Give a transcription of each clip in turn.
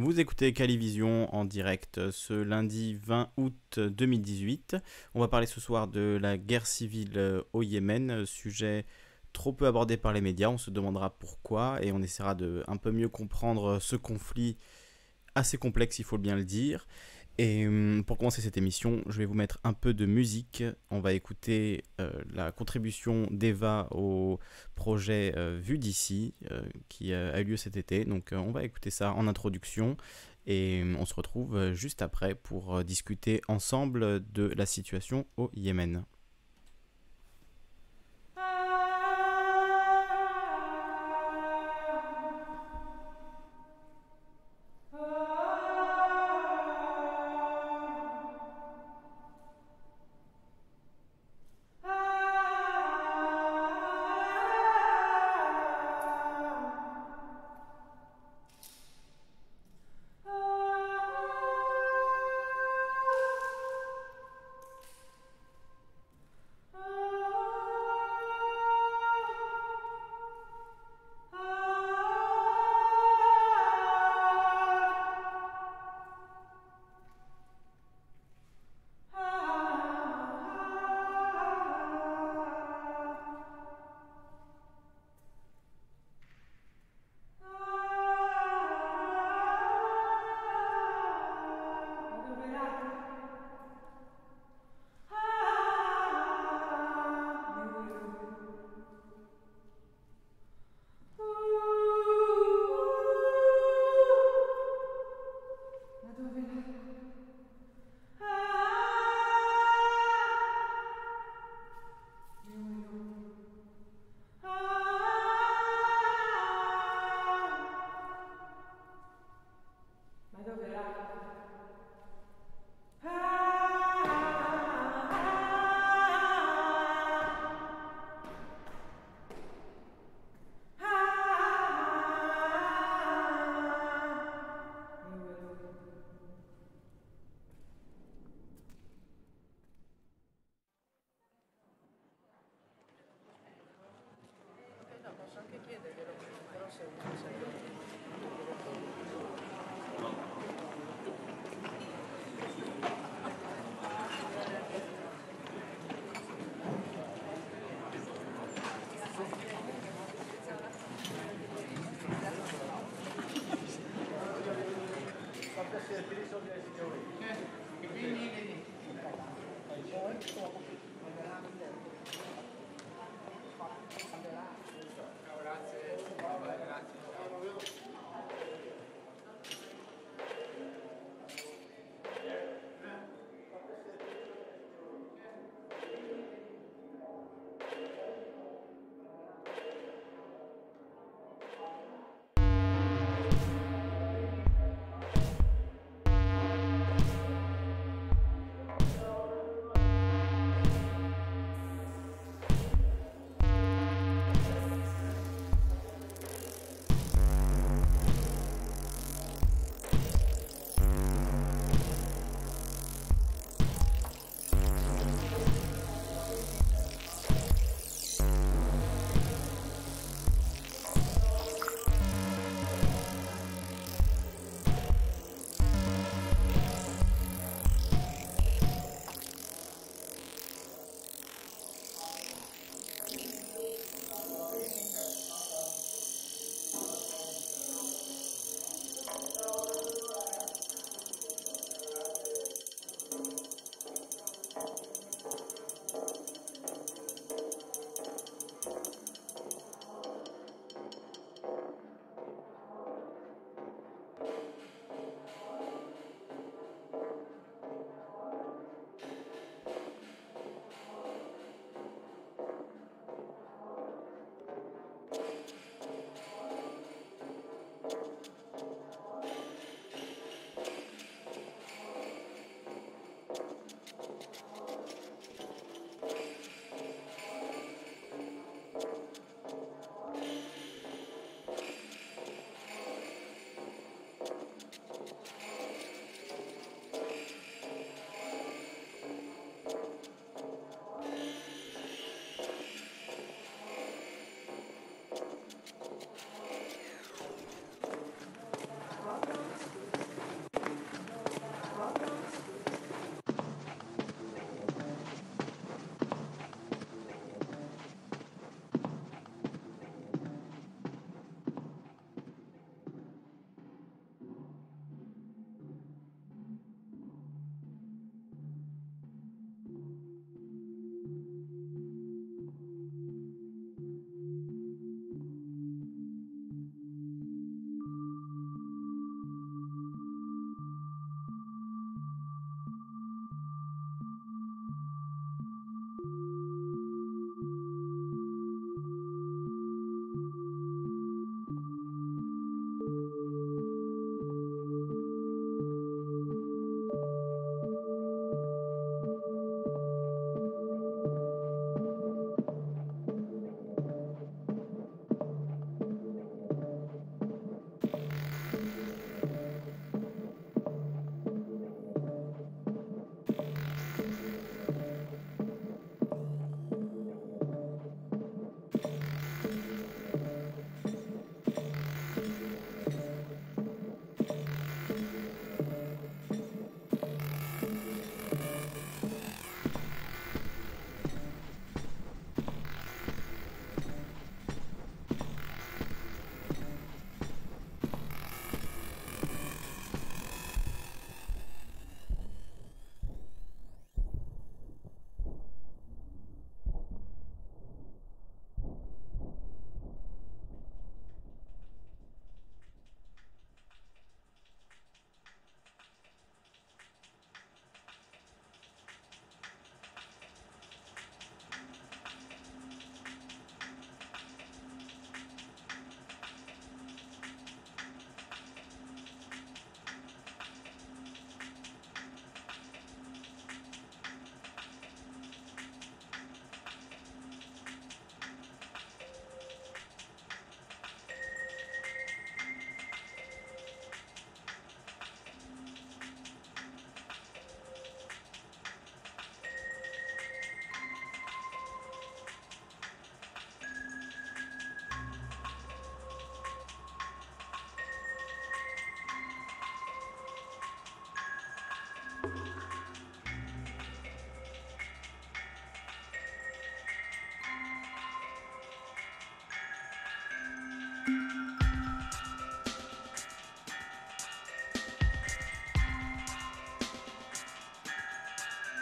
Vous écoutez Calivision en direct ce lundi 20 août 2018. On va parler ce soir de la guerre civile au Yémen, sujet trop peu abordé par les médias. On se demandera pourquoi et on essaiera de un peu mieux comprendre ce conflit assez complexe, il faut bien le dire. Et hum, pour commencer cette émission, je vais vous mettre un peu de musique. On va écouter euh, la contribution d'Eva au projet euh, Vu d'ici, euh, qui a eu lieu cet été. Donc on va écouter ça en introduction. Et hum, on se retrouve juste après pour discuter ensemble de la situation au Yémen.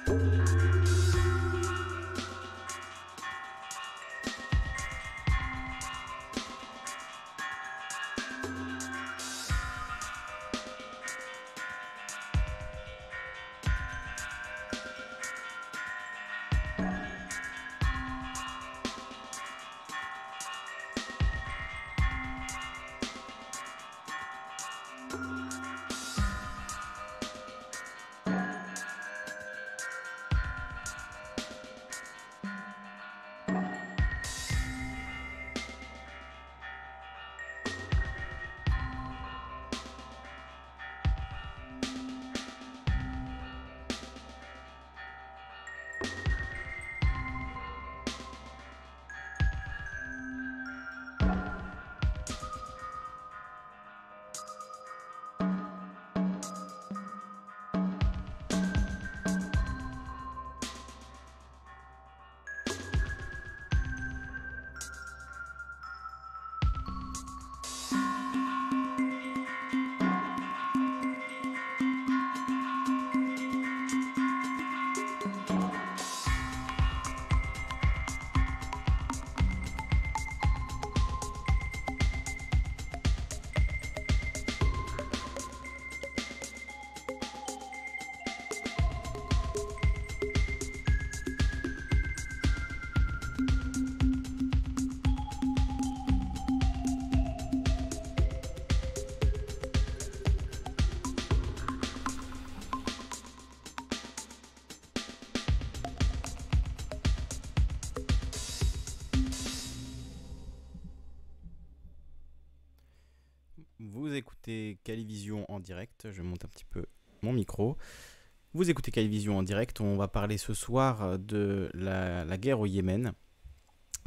Thank écoutez Calivision en direct. Je monte un petit peu mon micro. Vous écoutez Calivision en direct. On va parler ce soir de la, guerre au Yémen.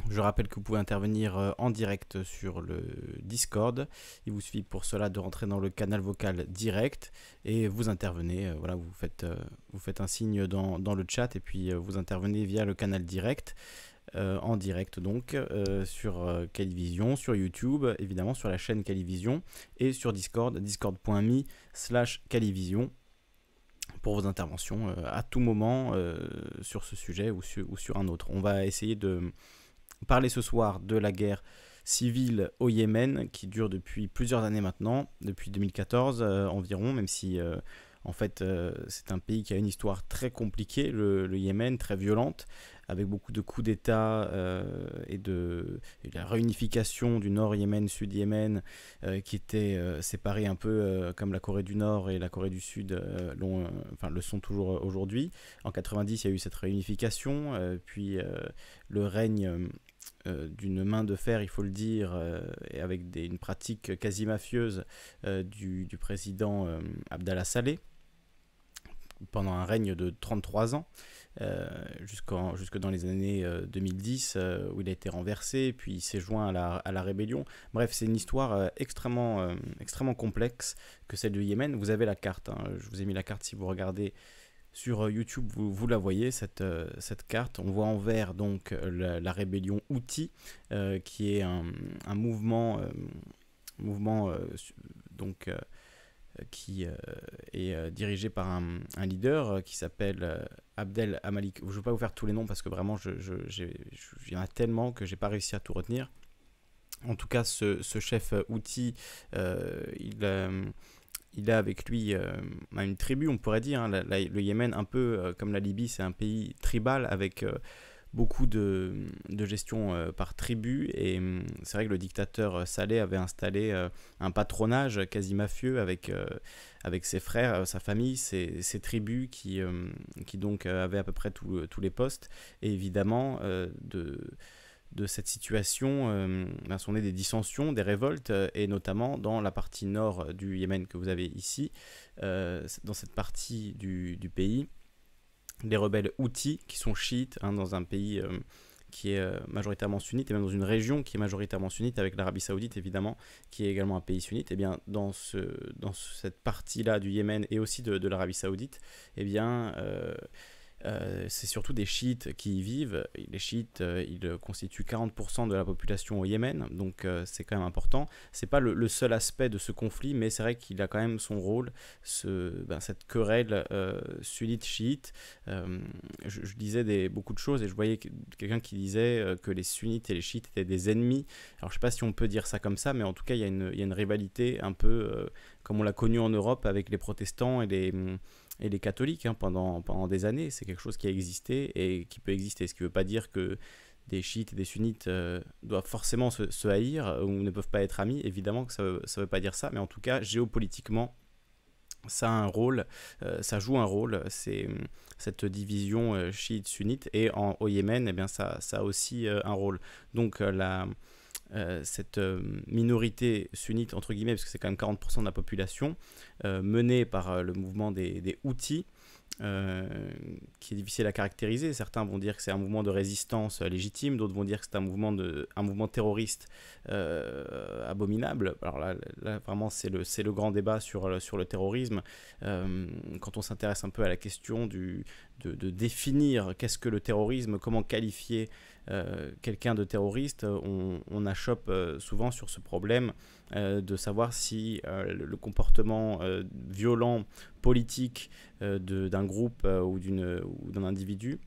Je rappelle que vous pouvez intervenir euh, en direct sur le Discord. Il vous suffit pour cela de rentrer dans le canal vocal direct et vous intervenez. Euh, voilà, vous faites, euh, vous faites un signe dans, dans le chat et puis vous intervenez via le canal direct. Euh, en direct donc euh, sur euh, Calivision, sur YouTube, évidemment sur la chaîne Calivision et sur Discord, discord.me slash Calivision pour vos interventions à tout moment sur ce sujet ou sur, ou sur un autre. On va essayer de parler ce soir de la guerre civile au Yémen qui dure depuis plusieurs années maintenant, depuis 2014 environ, même si en fait c'est un pays qui a une histoire très compliquée, le Yémen, très violente, avec beaucoup de coups d'État euh, et de la réunification du Nord Yémen, Sud Yémen, euh, qui étaient euh, séparés un peu comme la Corée du Nord et la Corée du Sud le sont toujours aujourd'hui. En 90, il y a eu cette réunification, puis le règne d'une main de fer, il faut le dire, et avec une pratique quasi mafieuse du, du, président Abdallah Saleh pendant un règne de 33 ans. Euh, jusque dans les années 2010 euh, euh, où il a été renversé, puis il s'est joint à la, à la rébellion. Bref, c'est une histoire extrêmement, extrêmement complexe que celle du Yémen. Vous avez la carte, hein. je vous ai mis la carte si vous regardez sur YouTube, vous, vous la voyez, cette, cette, carte. On voit en vert donc la, rébellion Houthi, qui est un, un mouvement, mouvement donc qui euh, est euh, dirigé par un, leader euh, qui s'appelle Abdel Amalik. Je ne vais pas vous faire tous les noms parce que vraiment, il y en a tellement que j'ai pas réussi à tout retenir. En tout cas, ce, chef outil, il, il a avec lui une tribu, on pourrait dire. Hein, le Yémen, un peu comme la Libye, c'est un pays tribal avec beaucoup de, gestion euh, par tribu. Et hum, c'est vrai que le dictateur euh, Saleh avait installé euh, un patronage quasi mafieux avec, avec ses frères, sa famille, ses, tribus qui, qui donc avaient à peu près tous les postes. Et évidemment, de de cette situation ben, sont nées des dissensions, des révoltes, et notamment dans la partie nord du Yémen que vous avez ici, dans cette partie du, du pays, les rebelles Houthis, qui sont chiites hein, dans un pays euh, qui est euh, majoritairement sunnite, et même dans une région qui est majoritairement sunnite, avec l'Arabie Saoudite évidemment, qui est également un pays sunnite, et eh bien dans, ce, dans cette partie-là du Yémen et aussi de, l'Arabie Saoudite, et eh bien euh, c'est surtout des chiites qui y vivent. Les chiites, euh, ils constituent 40% de la population au Yémen, donc euh, c'est quand même important. C'est pas le, seul aspect de ce conflit, mais c'est vrai qu'il a quand même son rôle, ben, cette querelle sunnite-chiite. Je, je, disais des, beaucoup de choses et je voyais quelqu'un qui disait que les sunnites et les chiites étaient des ennemis. Alors je sais pas si on peut dire ça comme ça, mais en tout cas il y, y, a une rivalité un peu comme on l'a connu en Europe avec les protestants et les et les catholiques hein, pendant, pendant des années. C'est quelque chose qui a existé et qui peut exister. Ce qui ne veut pas dire que des chiites et des sunnites euh, doivent forcément se, haïr ou ne peuvent pas être amis. Évidemment que ça ne veut, pas dire ça, mais en tout cas, géopolitiquement, ça a un rôle, euh, ça joue un rôle, c'est cette division euh, chiite-sunnite, et en, au Yémen, eh bien, ça, ça a aussi un rôle. Donc la, euh, cette euh, minorité sunnite, entre guillemets, parce que c'est quand même 40% de la population, euh, menée par le mouvement des, des Houthis, qui est difficile à caractériser. Certains vont dire que c'est un mouvement de résistance légitime, d'autres vont dire que c'est un mouvement, de, un mouvement terroriste abominable. Alors là, vraiment, c'est le, le grand débat sur, sur le terrorisme. quand on s'intéresse un peu à la question du, de, définir qu'est-ce que le terrorisme, comment qualifier euh, quelqu'un de terroriste, on, achoppe euh, souvent sur ce problème euh, de savoir si le comportement violent politique d'un groupe ou d'un individu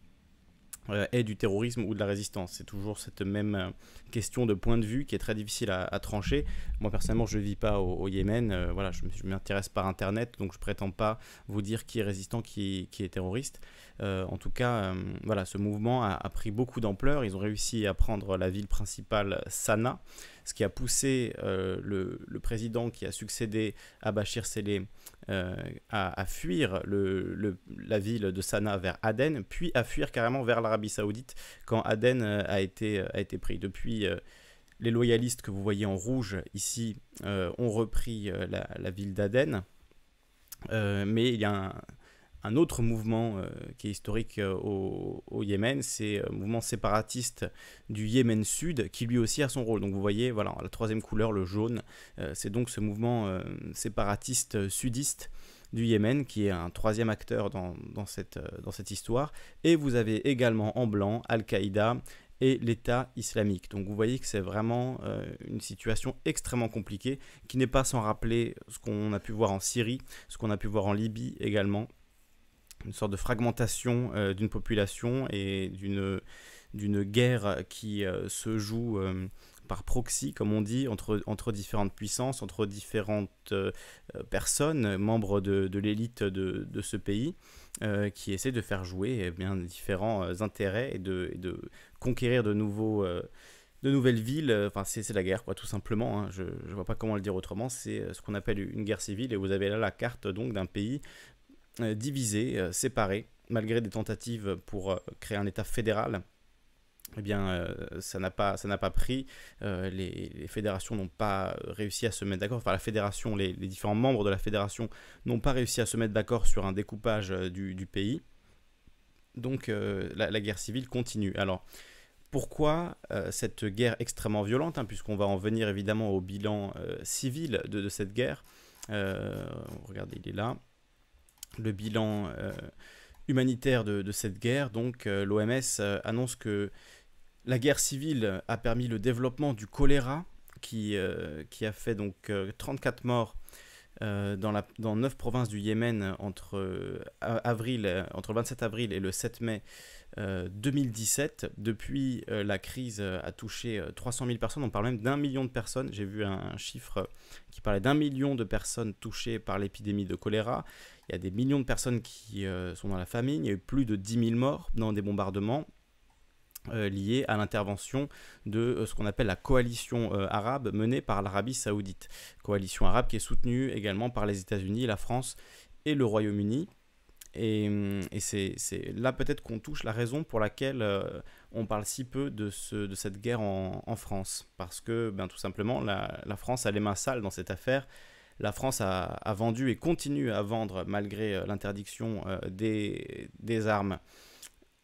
est du terrorisme ou de la résistance. C'est toujours cette même question de point de vue qui est très difficile à, trancher. Moi personnellement, je ne vis pas au, Yémen. voilà, je m'intéresse par Internet, donc je prétends pas vous dire qui est résistant, qui, est terroriste. Euh, en tout cas, euh, voilà, ce mouvement a, pris beaucoup d'ampleur. Ils ont réussi à prendre la ville principale, Sanaa, ce qui a poussé euh, le, président qui a succédé à Bachir Saleh à, fuir la ville de Sanaa vers Aden, puis à fuir carrément vers l'Arabie Saoudite quand Aden a été, a été pris. Depuis les loyalistes que vous voyez en rouge ici ont repris la, ville d'Aden. mais il y a un, autre mouvement qui est historique au, Yémen, c'est le mouvement séparatiste du Yémen Sud, qui lui aussi a son rôle. Donc vous voyez, voilà, la troisième couleur, le jaune, c'est donc ce mouvement séparatiste sudiste du Yémen, qui est un troisième acteur euh, dans cette histoire. Et vous avez également en blanc Al-Qaïda et l'État islamique. Donc vous voyez que c'est vraiment euh, une situation extrêmement compliquée, qui n'est pas sans rappeler ce qu'on a pu voir en Syrie, ce qu'on a pu voir en Libye également, une sorte de fragmentation euh, d'une population et d'une d'une guerre qui se joue par proxy, comme on dit, entre, entre différentes puissances, entre différentes euh, personnes, membres de, l'élite de, ce pays, euh, qui essaient de faire jouer eh bien, différents euh, intérêts et de conquérir de, nouveaux, de nouvelles villes. Enfin, c'est la guerre, quoi, tout simplement. Hein. Je ne vois pas comment le dire autrement. C'est ce qu'on appelle une guerre civile. Et vous avez là la carte donc d'un pays divisé, séparé, malgré des tentatives pour créer un État fédéral eh bien, euh, ça n'a pas, pas pris. Euh, les, fédérations n'ont pas réussi à se mettre d'accord. Enfin, la fédération, les, différents membres de la fédération n'ont pas réussi à se mettre d'accord sur un découpage euh, du, pays. Donc, la, guerre civile continue. Alors, pourquoi cette guerre extrêmement violente hein, Puisqu'on va en venir évidemment au bilan civil de, cette guerre. regardez, il est là. Le bilan humanitaire de, cette guerre. Donc, l'OMS annonce que la guerre civile a permis le développement du choléra, qui, euh, qui a fait donc 34 euh, morts euh, dans, la, dans 9 provinces du Yémen entre, avril, entre le 27 avril et le 7 mai 2017. Depuis, la crise a touché 300 000 personnes. On parle même d'un million de personnes. J'ai vu un, chiffre qui parlait d'un million de personnes touchées par l'épidémie de choléra. Il y a des millions de personnes qui sont dans la famine. Il y a eu plus de 10 000 morts dans des bombardements. Euh, lié à l'intervention de euh, ce qu'on appelle la coalition euh, arabe menée par l'Arabie saoudite. Coalition arabe qui est soutenue également par les États-Unis, la France et le Royaume-Uni. Et, c'est là peut-être qu'on touche la raison pour laquelle on parle si peu de, ce, de cette guerre en, France. Parce que ben, tout simplement, la, France a les mains sales dans cette affaire. La France a, vendu et continue à vendre, malgré l'interdiction des, des, armes,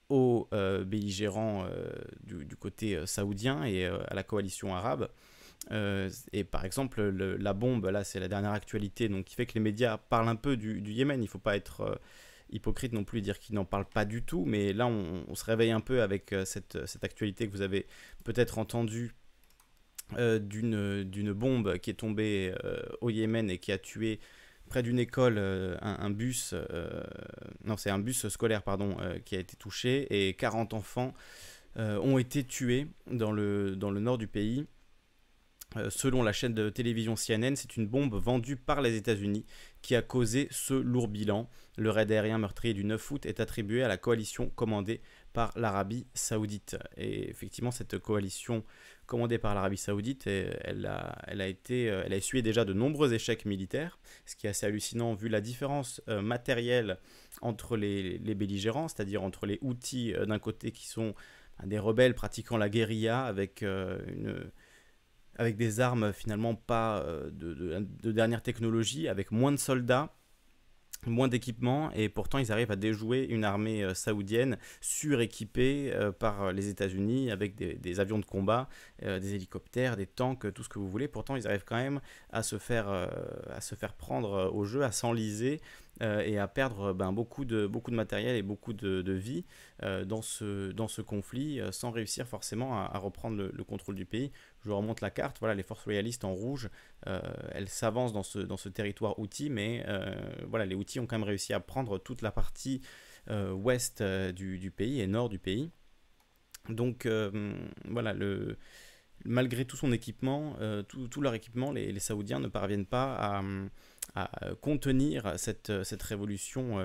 aux euh, belligérants euh, du, côté euh, saoudien et à la coalition arabe. et par exemple, la bombe, là c'est la dernière actualité, donc qui fait que les médias parlent un peu du, Yémen. Il ne faut pas être hypocrite non plus dire qu'ils n'en parlent pas du tout, mais là on, se réveille un peu avec cette, cette, actualité que vous avez peut-être entendue d'une bombe qui est tombée au Yémen et qui a tué près d'une école euh, un, bus, euh, non c'est un bus scolaire pardon, euh, qui a été touché et 40 enfants ont été tués dans le, dans le nord du pays. selon la chaîne de télévision CNN, c'est une bombe vendue par les États-Unis qui a causé ce lourd bilan. Le raid aérien meurtrier du 9 août est attribué à la coalition commandée par l'Arabie saoudite. Et effectivement, cette coalition commandée par l'Arabie Saoudite, elle a, elle a été, euh, elle a essuyé déjà de nombreux échecs militaires, ce qui est assez hallucinant vu la différence euh, matérielle entre les, belligérants, c'est-à-dire entre les outils euh, d'un côté qui sont des rebelles pratiquant la guérilla avec une avec des armes finalement pas de, de, dernière technologie, avec moins de soldats moins d'équipements et pourtant ils arrivent à déjouer une armée euh, saoudienne suréquipée euh, par les États-Unis avec des, avions de combat, euh, des hélicoptères, des tanks, tout ce que vous voulez. Pourtant ils arrivent quand même à se faire, prendre au jeu, à s'enliser et à perdre ben, beaucoup, de, matériel et beaucoup de, vie dans ce conflit sans réussir forcément à, reprendre le, contrôle du pays. Je remonte la carte, voilà les forces royalistes en rouge, elles s'avancent dans ce, territoire outil, mais voilà les outils ont quand même réussi à prendre toute la partie euh, ouest euh, du, pays et nord du pays. Donc euh, voilà, malgré tout son équipement, tout, leur équipement, les, Saoudiens ne parviennent pas à, contenir cette, révolution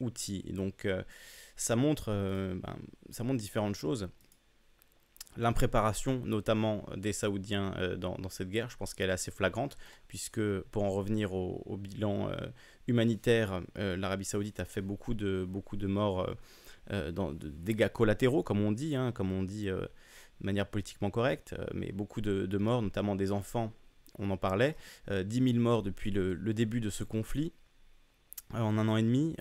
outil. donc ben, ça montre différentes choses l'impréparation notamment des Saoudiens euh, dans, cette guerre, je pense qu'elle est assez flagrante, puisque pour en revenir au, bilan euh, humanitaire, euh, l'Arabie Saoudite a fait beaucoup de, beaucoup de morts, dans, de dégâts collatéraux, comme on dit, hein, comme on dit de manière politiquement correcte, mais beaucoup de, morts, notamment des enfants, on en parlait. 10 000 morts depuis le, début de ce conflit. en un an et demi,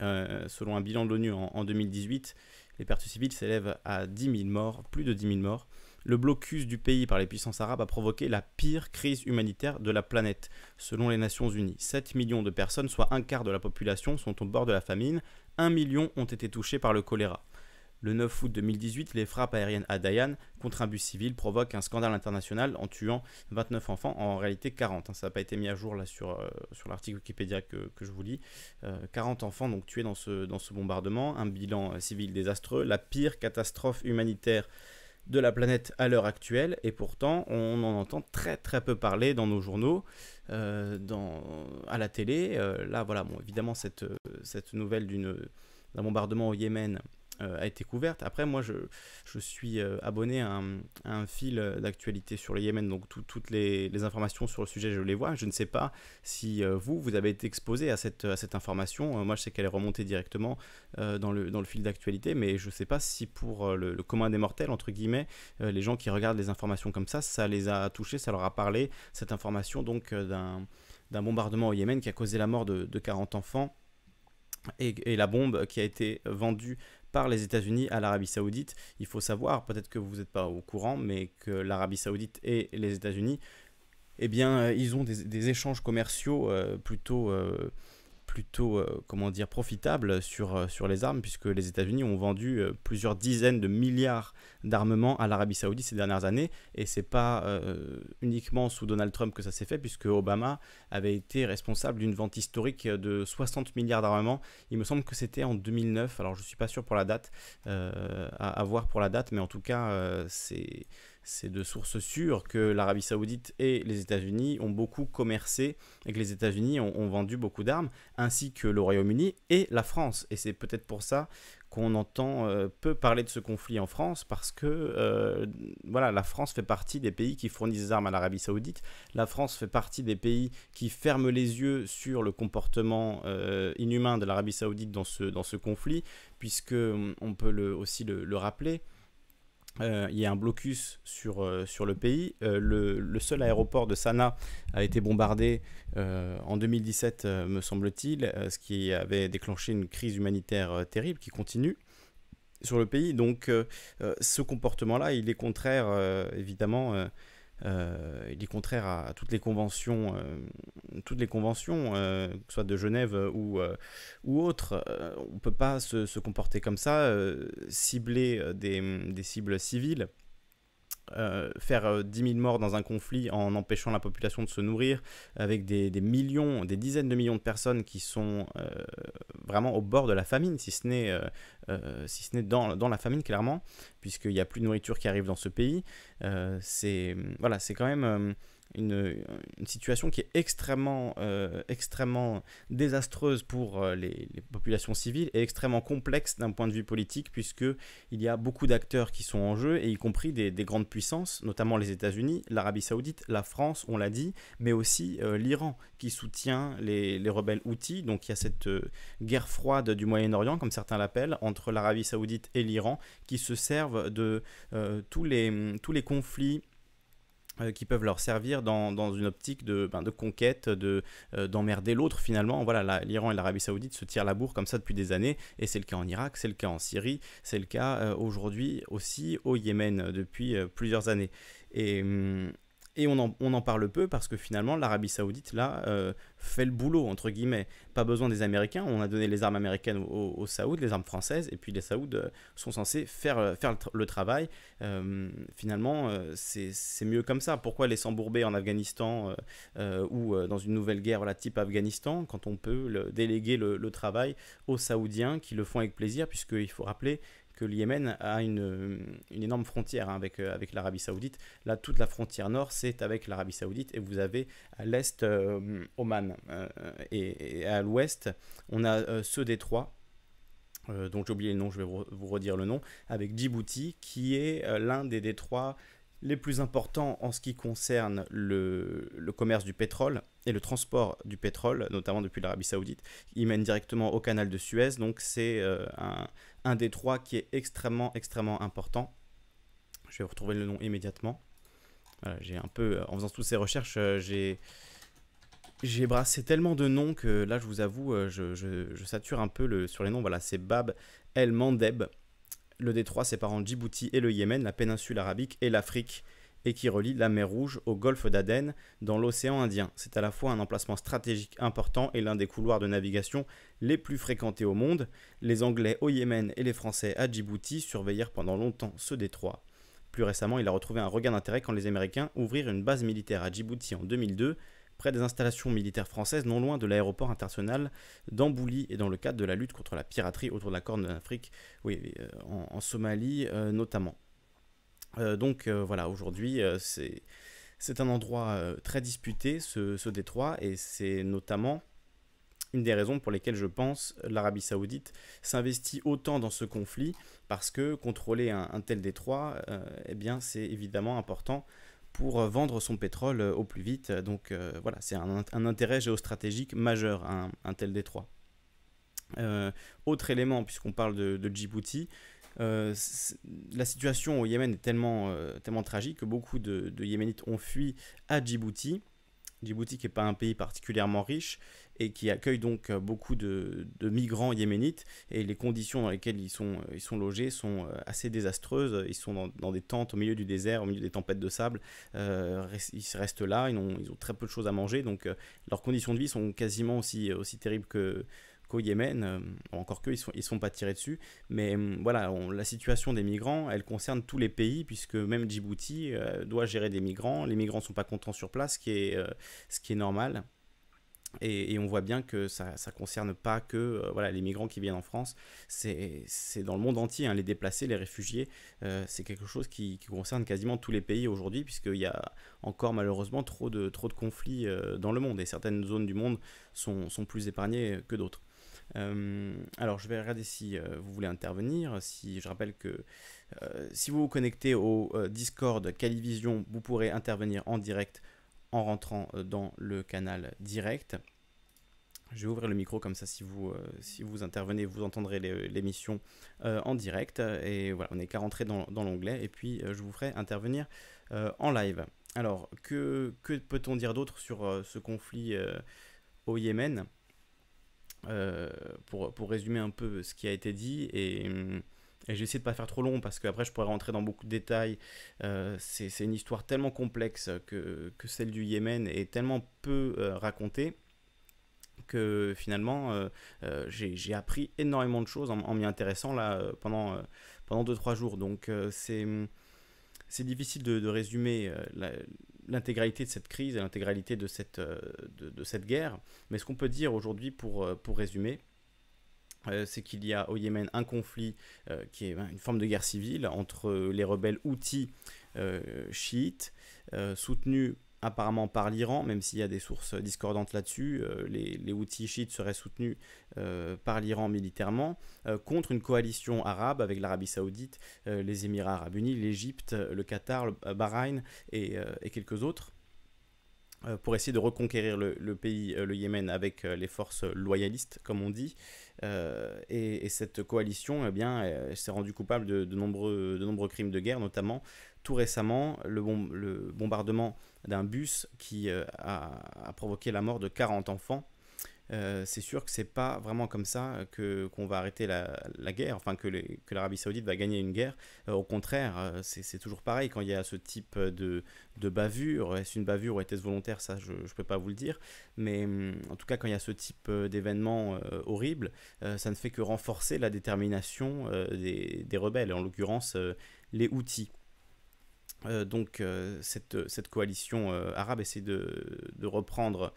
selon un bilan de l'ONU en, en 2018, les pertes civiles s'élèvent à 10 000 morts, plus de 10 000 morts le blocus du pays par les puissances arabes a provoqué la pire crise humanitaire de la planète, selon les Nations Unies. 7 millions de personnes, soit un quart de la population, sont au bord de la famine. 1 million ont été touchés par le choléra. Le 9 août 2018, les frappes aériennes à Dayan contre un bus civil provoquent un scandale international en tuant 29 enfants, en réalité 40. Hein. ça n'a pas été mis à jour là sur, euh, l'article Wikipédia que, je vous lis. 40 euh, enfants donc tués dans ce, dans ce bombardement, un bilan euh, civil désastreux, la pire catastrophe humanitaire de la planète à l'heure actuelle, et pourtant on en entend très très peu parler dans nos journaux, euh, dans, à la télé. Euh, là, voilà, bon, évidemment, cette, cette nouvelle d'un bombardement au Yémen euh, a été couverte. Après, moi, je, je suis euh, abonné à un, fil d'actualité sur le Yémen, donc toutes les, les, informations sur le sujet, je les vois. Je ne sais pas si euh, vous, vous avez été exposé à cette, cette information. moi, je sais qu'elle est remontée directement dans, le, dans le fil d'actualité, mais je ne sais pas si pour le, commun des mortels, entre guillemets, les gens qui regardent les informations comme ça, ça les a touchés, ça leur a parlé, cette information donc d'un bombardement au Yémen qui a causé la mort de, de 40 enfants. Et, la bombe qui a été vendue par les États-Unis à l'Arabie Saoudite. Il faut savoir, peut-être que vous n'êtes pas au courant, mais que l'Arabie Saoudite et les États-Unis, eh bien, euh, ils ont des, échanges commerciaux euh, plutôt euh, plutôt euh, comment dire profitable sur, euh, sur les armes puisque les États-Unis ont vendu euh, plusieurs dizaines de milliards d'armements à l'Arabie Saoudite ces dernières années et c'est pas uniquement sous Donald Trump que ça s'est fait puisque Obama avait été responsable d'une vente historique de 60 milliards d'armements. Il me semble que c'était en 2009. Alors je suis pas sûr pour la date à, à, voir pour la date mais en tout cas c'est c'est de sources sûres que l'Arabie Saoudite et les États-Unis ont beaucoup commercé et que les États-Unis ont, vendu beaucoup d'armes, ainsi que le Royaume-Uni et la France. Et c'est peut-être pour ça qu'on entend euh, peu parler de ce conflit en France, parce que euh, voilà, la France fait partie des pays qui fournissent des armes à l'Arabie Saoudite. La France fait partie des pays qui ferment les yeux sur le comportement euh, inhumain de l'Arabie Saoudite dans ce, conflit, puisque on peut aussi le rappeler. Euh, il y a un blocus sur, euh, le pays. Euh, le, seul aéroport de Sanaa a été bombardé en 2017, me semble-t-il, ce qui avait déclenché une crise humanitaire terrible qui continue sur le pays. Donc ce comportement-là, il est contraire, évidemment il est contraire à, toutes les conventions, euh, toutes les conventions, euh, que ce soit de Genève ou, ou autres. on ne peut pas se, comporter comme ça, cibler des, cibles civiles. Faire 10 000 morts dans un conflit en empêchant la population de se nourrir, avec des, millions, des dizaines de millions de personnes qui sont vraiment au bord de la famine, si ce n'est si ce n'est dans, dans, la famine clairement, puisqu'il n'y a plus de nourriture qui arrive dans ce pays. Euh, c'est voilà, c'est quand même euh, une, situation qui est extrêmement, euh, extrêmement désastreuse pour les, populations civiles et extrêmement complexe d'un point de vue politique, puisqu'il y a beaucoup d'acteurs qui sont en jeu, et y compris des, des grandes puissances, notamment les États-Unis, l'Arabie saoudite, la France, on l'a dit, mais aussi l'Iran, qui soutient les, les, rebelles houthis. Donc il y a cette guerre froide du Moyen-Orient, comme certains l'appellent, entre l'Arabie saoudite et l'Iran, qui se servent de tous, les, tous les conflits euh, qui peuvent leur servir dans, dans une optique de, ben, de conquête, de, euh, d'emmerder l'autre finalement. Voilà, l'Iran et l'Arabie Saoudite se tirent la bourre comme ça depuis des années, et c'est le cas en Irak, c'est le cas en Syrie, c'est le cas euh, aujourd'hui aussi au Yémen depuis plusieurs années. Et, hum, et on en, parle peu parce que finalement l'Arabie Saoudite là euh, fait le boulot entre guillemets. Pas besoin des Américains. On a donné les armes américaines aux, aux Saouds, les armes françaises, et puis les Saouds euh, sont censés faire, euh, le, travail. finalement, c'est mieux comme ça. Pourquoi les s'embourber en Afghanistan ou dans une nouvelle guerre voilà, type Afghanistan quand on peut déléguer le, travail aux Saoudiens qui le font avec plaisir, puisqu'il faut rappeler le Yémen a une, énorme frontière hein, avec, euh, avec l'Arabie Saoudite. Là, toute la frontière nord, c'est avec l'Arabie Saoudite et vous avez à l'est euh, Oman euh, et, à l'ouest, on a ce détroit. dont j'ai oublié le nom, je vais vous redire le nom, avec Djibouti, qui est l'un des détroits les plus importants en ce qui concerne le, commerce du pétrole et le transport du pétrole, notamment depuis l'Arabie Saoudite. Il mène directement au canal de Suez, donc c'est un, un détroit qui est extrêmement, extrêmement important. Je vais retrouver le nom immédiatement. j'ai un peu, en faisant toutes ces recherches, j'ai j'ai brassé tellement de noms que là, je vous avoue, je, je, sature un peu le, sur les noms. Voilà, c'est Bab El Mandeb. Le détroit séparant Djibouti et le Yémen, la péninsule arabique et l'Afrique et qui relie la mer Rouge au golfe d'Aden dans l'océan Indien. C'est à la fois un emplacement stratégique important et l'un des couloirs de navigation les plus fréquentés au monde. Les Anglais au Yémen et les Français à Djibouti surveillèrent pendant longtemps ce détroit. Plus récemment, il a retrouvé un regain d'intérêt quand les Américains ouvrirent une base militaire à Djibouti en 2002, près des installations militaires françaises non loin de l'aéroport international d'Ambouli et dans le cadre de la lutte contre la piraterie autour de la Corne de l'Afrique, oui, euh, en, Somalie euh, notamment. Euh, donc voilà, aujourd'hui, c'est un endroit très disputé, ce, détroit, et c'est notamment une des raisons pour lesquelles je pense l'Arabie saoudite s'investit autant dans ce conflit, parce que contrôler un, tel détroit, eh bien, c'est évidemment important pour vendre son pétrole au plus vite. Donc voilà, c'est un, intérêt géostratégique majeur, un, tel détroit. autre élément, puisqu'on parle de, Djibouti, euh, la situation au Yémen est tellement, euh, tellement tragique que beaucoup de, Yéménites ont fui à Djibouti. Djibouti qui n'est pas un pays particulièrement riche et qui accueille donc euh, beaucoup de, migrants yéménites et les conditions dans lesquelles ils sont, ils sont logés sont assez désastreuses. Ils sont dans, des tentes au milieu du désert, au milieu des tempêtes de sable. ils restent là, ils ont, ils ont, très peu de choses à manger, donc leurs conditions de vie sont quasiment aussi, aussi terribles que, au Yémen. Euh, encore que, ils ne sont, pas tirés dessus. Mais euh, voilà, la situation des migrants, elle concerne tous les pays, puisque même Djibouti euh, doit gérer des migrants. Les migrants ne sont pas contents sur place, ce qui est, ce qui est normal. Et, on voit bien que ça ne concerne pas que voilà, les migrants qui viennent en France, c'est dans le monde entier, hein, les déplacés, les réfugiés, c'est quelque chose qui, concerne quasiment tous les pays aujourd'hui, puisqu'il y a encore malheureusement trop de, conflits dans le monde, et certaines zones du monde sont, sont plus épargnées que d'autres. Euh, alors, je vais regarder si euh, vous voulez intervenir. Si je rappelle que euh, si vous vous connectez au Discord Calivision, vous pourrez intervenir en direct en rentrant dans le canal direct. Je vais ouvrir le micro comme ça, si vous, si vous intervenez, vous entendrez l'émission en direct. Et voilà, on n'est qu'à rentrer dans, dans l'onglet. Et puis, je vous ferai intervenir en live. Alors, que, peut-on dire d'autre sur ce conflit au Yémen? Euh, pour, pour, résumer un peu ce qui a été dit et, et j'essaie de pas faire trop long parce qu'après je pourrais rentrer dans beaucoup de détails. Euh, c'est une histoire tellement complexe que, que, celle du Yémen est tellement peu euh, racontée que finalement j'ai appris énormément de choses en, m'y intéressant là pendant pendant 2-3 jours. Donc c'est c'est difficile de, résumer l'intégralité de cette crise et l'intégralité de cette, euh, de, cette guerre. Mais ce qu'on peut dire aujourd'hui, pour, euh, pour résumer, euh, c'est qu'il y a au Yémen un conflit qui est une forme de guerre civile entre les rebelles houthis chiites, soutenus apparemment par l'Iran, même s'il y a des sources discordantes là-dessus. Euh, les, les Houthis chiites seraient soutenus euh, par l'Iran militairement euh, contre une coalition arabe avec l'Arabie saoudite, les Émirats arabes unis, l'Égypte, le Qatar, le Bahreïn et, quelques autres pour essayer de reconquérir le, pays, le Yémen, avec les forces loyalistes, comme on dit. Et, cette coalition eh bien, s'est rendue coupable de, nombreux, de nombreux crimes de guerre, notamment tout récemment le, bombardement d'un bus qui euh, a, provoqué la mort de 40 enfants. Euh, c'est sûr que c'est pas vraiment comme ça que qu'on va arrêter la, guerre, enfin que, l'Arabie Saoudite va gagner une guerre. Euh, au contraire, c'est toujours pareil quand il y a ce type de, de bavure. Est-ce une bavure ou était-ce volontaire? Ça, je ne peux pas vous le dire. Mais hum, en tout cas, quand il y a ce type d'événement horrible, ça ne fait que renforcer la détermination des, des, rebelles, en l'occurrence les Houthis. Euh, donc euh, cette, cette, coalition euh, arabe essaie de, de reprendre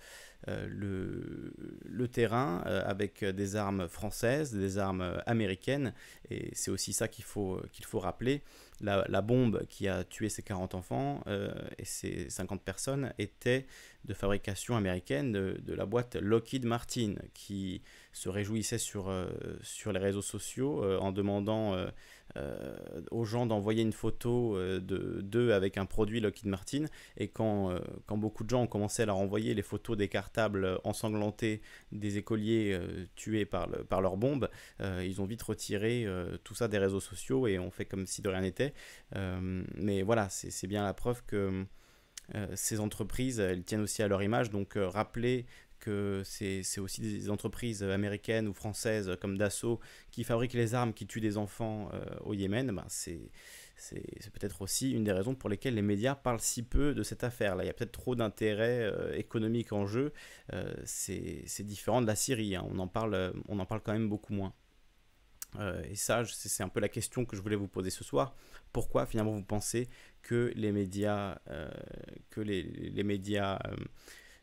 le, le, terrain avec des armes françaises, des armes américaines, et c'est aussi ça qu'il faut, rappeler. La, bombe qui a tué ces 40 enfants et ces 50 personnes était de fabrication américaine de, la boîte Lockheed Martin, qui se réjouissait sur les réseaux sociaux en demandant aux gens d'envoyer une photo de d'eux avec un produit Lockheed Martin. Et quand, quand beaucoup de gens ont commencé à leur envoyer les photos des cartables ensanglantés des écoliers tués par, le, par leurs bombes, ils ont vite retiré tout ça des réseaux sociaux et on fait comme si de rien n'était. mais voilà, c'est bien la preuve que euh, ces entreprises, elles tiennent aussi à leur image. Donc euh, rappeler c'est aussi des entreprises américaines ou françaises comme Dassault qui fabriquent les armes qui tuent des enfants euh, au Yémen, ben c'est peut-être aussi une des raisons pour lesquelles les médias parlent si peu de cette affaire-là. Il y a peut-être trop d'intérêts économiques en jeu. c'est différent de la Syrie. Hein. On, en parle, on en parle quand même beaucoup moins. et ça, c'est un peu la question que je voulais vous poser ce soir. Pourquoi finalement vous pensez que les médias, euh, que les, médias euh,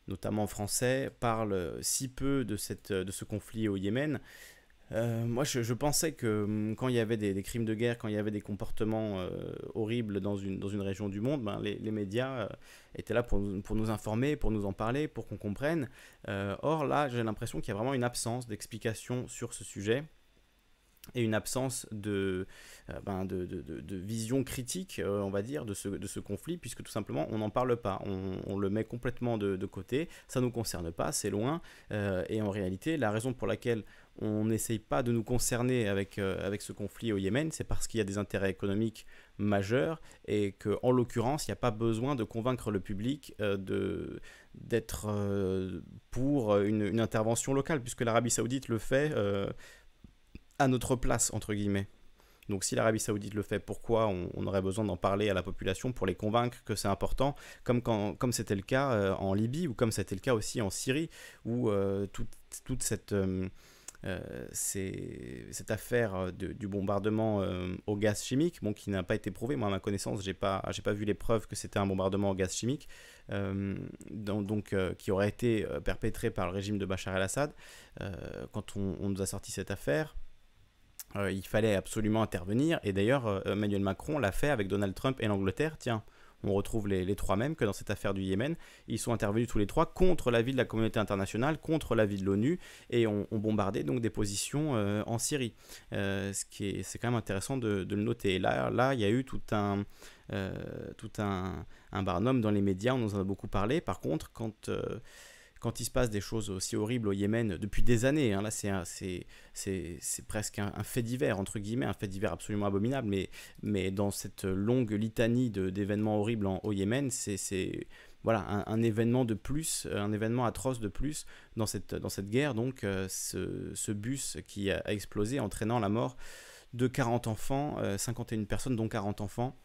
notamment français, parlent si peu de, cette, de ce conflit au Yémen. Euh, moi, je, pensais que hum, quand il y avait des, crimes de guerre, quand il y avait des comportements horribles dans une, dans une région du monde, ben, les, médias étaient là pour, pour, nous informer, pour nous en parler, pour qu'on comprenne. or, là, j'ai l'impression qu'il y a vraiment une absence d'explication sur ce sujet et une absence de, euh, ben de, de, de, vision critique, euh, on va dire, de ce, de ce conflit, puisque tout simplement, on n'en parle pas. On, on, le met complètement de, côté, ça ne nous concerne pas, c'est loin. Euh, et en réalité, la raison pour laquelle on n'essaye pas de nous concerner avec, avec ce conflit au Yémen, c'est parce qu'il y a des intérêts économiques majeurs et qu'en l'occurrence, il n'y a pas besoin de convaincre le public de d'être pour une, intervention locale, puisque l'Arabie saoudite le fait à notre place, entre guillemets. Donc si l'Arabie saoudite le fait, pourquoi on, aurait besoin d'en parler à la population pour les convaincre que c'est important, comme, quand, comme c'était le cas euh, en Libye ou comme c'était le cas aussi en Syrie, où euh, toute cette... Euh, cette affaire du bombardement au gaz chimique, bon, qui n'a pas été prouvé, moi à ma connaissance, j'ai pas, j'ai pas vu les preuves que c'était un bombardement au gaz chimique, donc, qui aurait été perpétré par le régime de Bachar el-Assad. quand on, nous a sorti cette affaire, euh, il fallait absolument intervenir. Et d'ailleurs, euh, Emmanuel Macron l'a fait avec Donald Trump et l'Angleterre. Tiens, on retrouve les, trois mêmes que dans cette affaire du Yémen. Ils sont intervenus tous les trois contre l'avis de la communauté internationale, contre l'avis de l'ONU, et ont, bombardé donc des positions euh, en Syrie. ce qui est, c'est quand même intéressant de, le noter. Là, là, il y a eu tout un, tout un, un barnum dans les médias. On nous en a beaucoup parlé. Par contre, quand quand il se passe des choses aussi horribles au Yémen depuis des années. Hein, là, c'est presque un, fait divers, entre guillemets, un fait divers absolument abominable, mais, dans cette longue litanie d'événements horribles au Yémen, c'est voilà, un, événement de plus, un événement atroce de plus dans cette, guerre. Donc, euh, ce, bus qui a, explosé, entraînant la mort de 40 enfants, 51 euh, personnes, dont 40 enfants.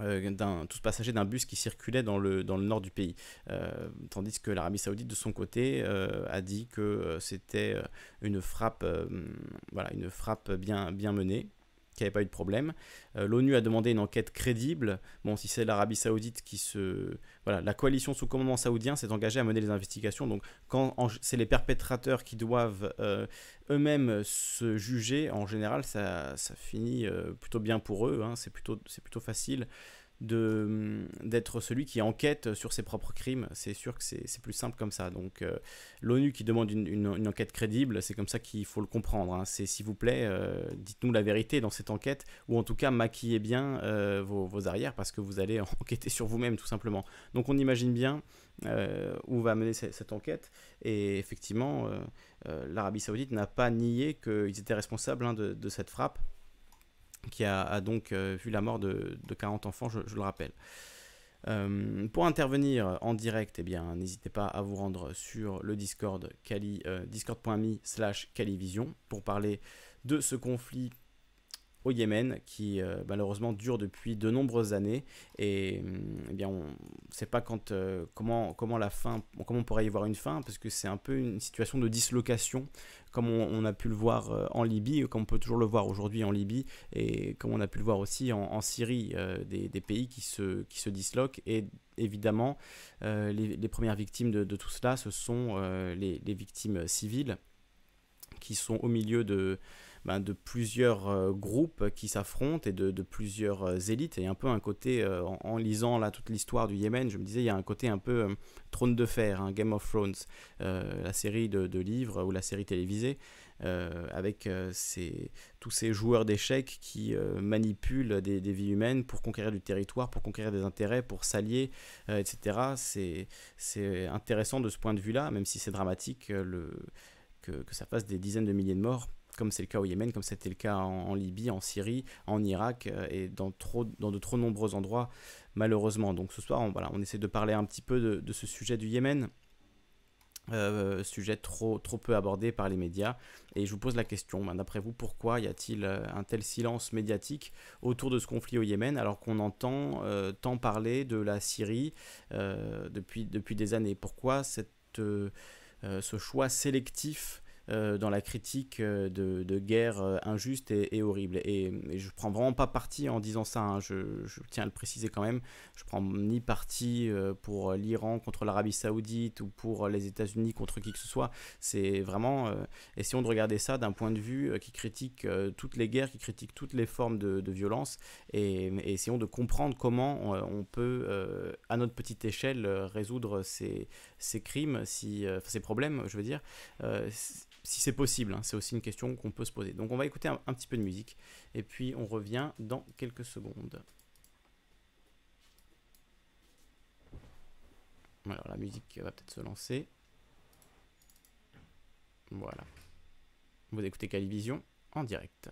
Euh, d'un tous passagers d'un bus qui circulait dans le, nord du pays. Euh, tandis que l'Arabie saoudite, de son côté, euh, a dit que c'était une frappe, voilà, une frappe bien menée qu'il n'y avait pas eu de problème. L'ONU a demandé une enquête crédible. Bon, si c'est l'Arabie Saoudite qui se. Voilà, la coalition sous commandement saoudien s'est engagée à mener les investigations. Donc, quand c'est les perpétrateurs qui doivent eux-mêmes se juger, en général, ça, ça finit plutôt bien pour eux. Hein. C'est plutôt, plutôt facile d'être celui qui enquête sur ses propres crimes. C'est sûr que c'est plus simple comme ça. Donc euh, l'ONU qui demande une, une, enquête crédible, c'est comme ça qu'il faut le comprendre. Hein. C'est s'il vous plaît, euh, dites-nous la vérité dans cette enquête, ou en tout cas maquillez bien euh, vos, vos, arrières parce que vous allez enquêter sur vous-même tout simplement. Donc on imagine bien où va mener cette, enquête. Et effectivement, l'Arabie saoudite n'a pas nié qu'ils étaient responsables hein, de cette frappe qui a, donc euh, vu la mort de, 40 enfants, je, le rappelle. Euh, pour intervenir en direct, eh bien, n'hésitez pas à vous rendre sur le Discord, euh, discord.me slash Calivision, pour parler de ce conflit au Yémen qui euh, malheureusement dure depuis de nombreuses années. Et eh bien on ne sait pas quand euh, comment comment la fin comment on pourrait y voir une fin parce que c'est un peu une situation de dislocation comme on, a pu le voir euh, en Libye comme on peut toujours le voir aujourd'hui en Libye et comme on a pu le voir aussi en, Syrie des, pays qui se qui se disloquent. Et évidemment les, premières victimes de, tout cela ce sont les victimes civiles qui sont au milieu de ben, de plusieurs groupes qui s'affrontent et de, plusieurs élites. Et un peu un côté, en, lisant là toute l'histoire du Yémen, je me disais, il y a un côté un peu trône de fer, hein, Game of Thrones, la série de, livres ou la série télévisée. Euh, avec euh, tous ces joueurs d'échecs qui euh, manipulent des, vies humaines pour conquérir du territoire, pour conquérir des intérêts, pour s'allier, etc. C'est intéressant de ce point de vue-là, même si c'est dramatique le, que, que, ça fasse des dizaines de milliers de morts comme c'est le cas au Yémen, comme c'était le cas en, Libye, en Syrie, en Irak et dans, trop, dans de trop nombreux endroits, malheureusement. Donc ce soir, on, voilà, on essaie de parler un petit peu de, ce sujet du Yémen, euh, sujet trop, trop peu abordé par les médias. Et je vous pose la question, ben, d'après vous, pourquoi y a-t-il euh, un tel silence médiatique autour de ce conflit au Yémen alors qu'on entend euh, tant parler de la Syrie depuis, depuis des années? Pourquoi cette, ce choix sélectif euh, dans la critique euh, de, de guerre euh, injuste et, horrible. Et, je je prends vraiment pas parti en disant ça, hein. je, tiens à le préciser quand même. Je prends ni parti pour l'Iran contre l'Arabie Saoudite ou pour les États-Unis contre qui que ce soit. C'est vraiment, essayons de regarder ça d'un point de vue qui critique toutes les guerres, qui critique toutes les formes de, violence et, essayons de comprendre comment on, peut, à notre petite échelle, résoudre ces crimes, si, ces problèmes, je veux dire si c'est possible. Hein, c'est aussi une question qu'on peut se poser. Donc on va écouter un, petit peu de musique et puis on revient dans quelques secondes. Alors la musique va peut-être se lancer. Voilà. Vous écoutez Calivision en direct.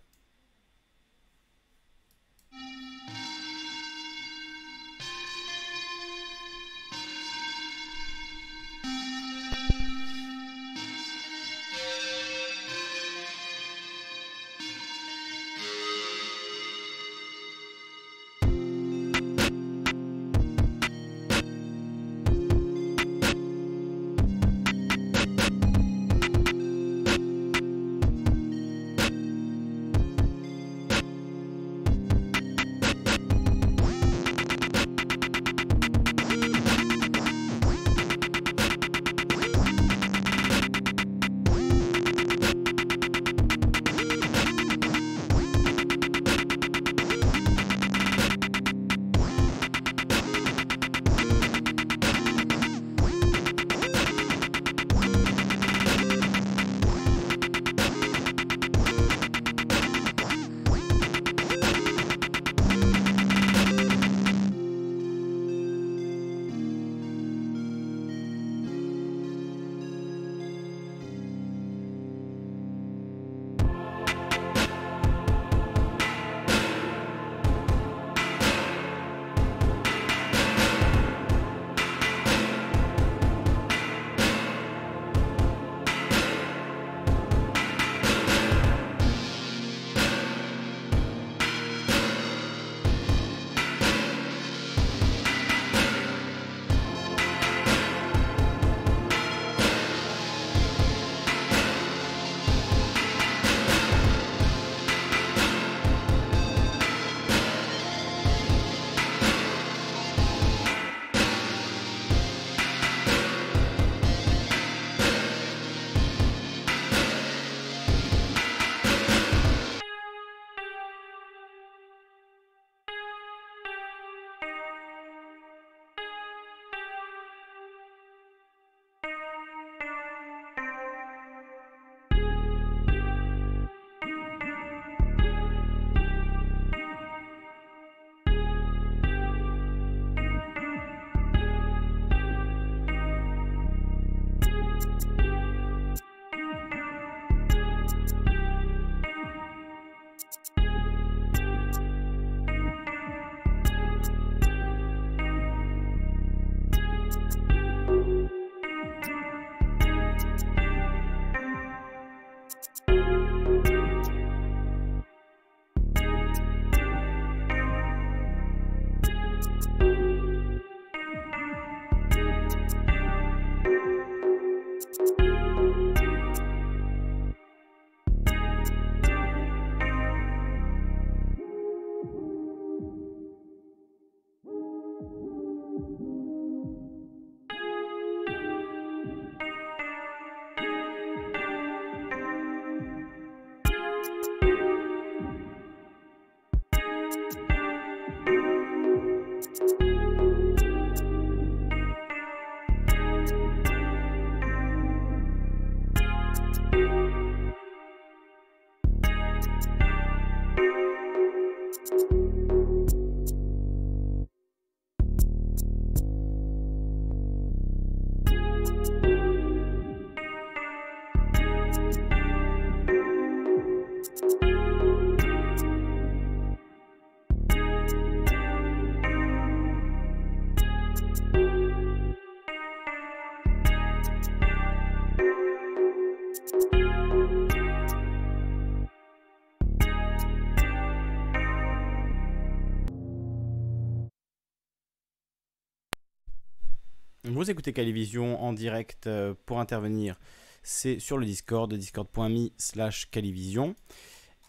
Vous écoutez Calivision en direct pour intervenir. C'est sur le Discord, discord.me slash Calivision.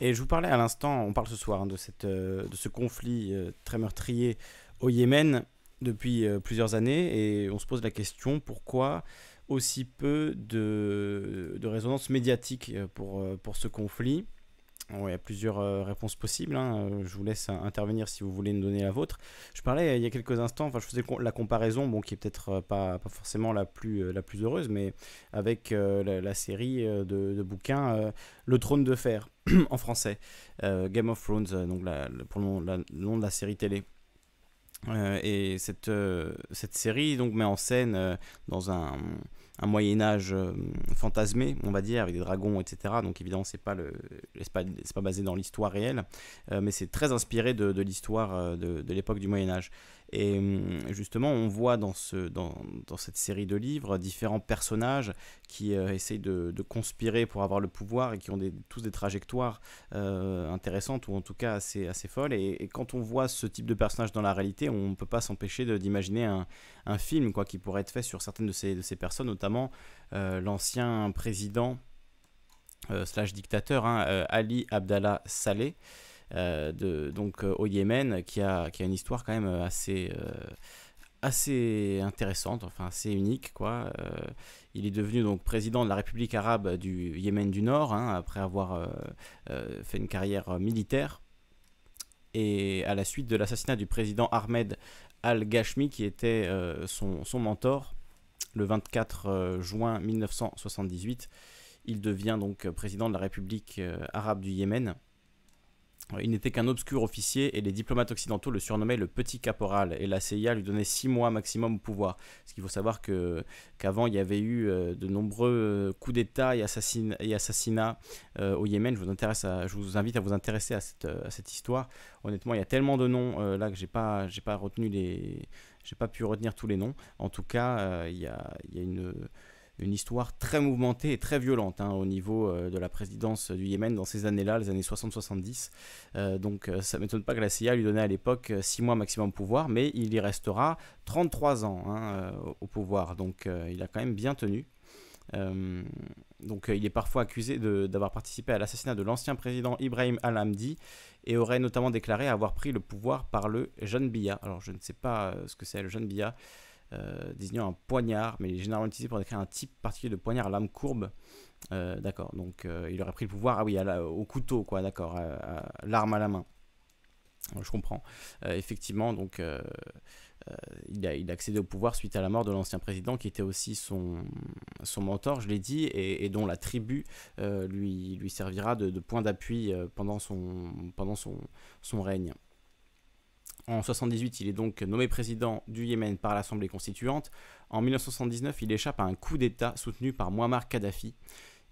Et je vous parlais à l'instant, on parle ce soir hein, de, cette, de ce conflit très meurtrier au Yémen depuis plusieurs années et on se pose la question pourquoi aussi peu de, de résonance médiatique pour, pour ce conflit? Il y a plusieurs euh, réponses possibles. Hein. Euh, je vous laisse intervenir si vous voulez nous donner la vôtre. Je parlais il y a quelques instants, enfin, je faisais la comparaison, bon, qui est peut-être euh, pas, pas forcément la plus, la plus heureuse, mais avec la, série de, bouquins Le Trône de Fer en français, Game of Thrones, donc pour le nom, de la série télé. et cette, cette série donc met en scène dans un un Moyen Âge euh, fantasmé, on va dire, avec des dragons, etc. Donc évidemment, c'est pas le, c'est pas, basé dans l'histoire réelle, euh, mais c'est très inspiré de, l'histoire euh, de l'époque du Moyen Âge. Et hum, justement, on voit dans, ce, dans, dans cette série de livres différents personnages qui essayent de, de, conspirer pour avoir le pouvoir et qui ont tous des trajectoires intéressantes ou en tout cas assez, assez folles. Et, quand on voit ce type de personnage dans la réalité, on ne peut pas s'empêcher d'imaginer un, un, film quoi, qui pourrait être fait sur certaines de ces, de ces personnes, notamment euh, l'ancien président euh, slash dictateur hein, euh, Ali Abdallah Saleh. De, donc au Yémen, qui a, qui a une histoire quand même assez, assez intéressante, enfin assez unique. Quoi. il est devenu donc président de la République arabe du Yémen du Nord, hein, après avoir fait une carrière militaire. Et à la suite de l'assassinat du président Ahmed al-Ghashmi, qui était son, son, mentor, le 24 euh, juin 1978. Il devient donc président de la République euh, arabe du Yémen. Il n'était qu'un obscur officier et les diplomates occidentaux le surnommaient le petit caporal et la CIA lui donnait six mois maximum au pouvoir. Ce qu'il faut savoir que, qu'avant il y avait eu euh, de nombreux coups d'État et, assassinats au Yémen. Je vous, invite à vous intéresser à cette, histoire. Honnêtement, il y a tellement de noms là que j'ai pas, pas retenu j'ai pas pu retenir tous les noms. En tout cas, euh, il y, a, une, histoire très mouvementée et très violente hein, au niveau euh, de la présidence du Yémen dans ces années-là, les années 60-70. Euh, donc ça ne m'étonne pas que la CIA lui donnait à l'époque 6 mois maximum de pouvoir, mais il y restera 33 ans hein, au pouvoir. Donc il a quand même bien tenu. Euh, donc euh, il est parfois accusé d'avoir participé à l'assassinat de l'ancien président Ibrahim Al-Hamdi et aurait notamment déclaré avoir pris le pouvoir par le jeune Bia. Alors je ne sais pas euh, ce que c'est le jeune Bia, désignant un poignard, mais il est généralement utilisé pour décrire un type particulier de poignard à lame courbe. d'accord, donc il aurait pris le pouvoir, ah oui, au couteau, quoi, d'accord, l'arme à la main. Je comprends. effectivement, donc euh, il, a, accédé au pouvoir suite à la mort de l'ancien président qui était aussi son, mentor, je l'ai dit, et, dont la tribu euh, lui, servira de, point d'appui euh, pendant, son règne. En 1978, il est donc nommé président du Yémen par l'Assemblée constituante. En 1979, il échappe à un coup d'État soutenu par Muammar Kadhafi.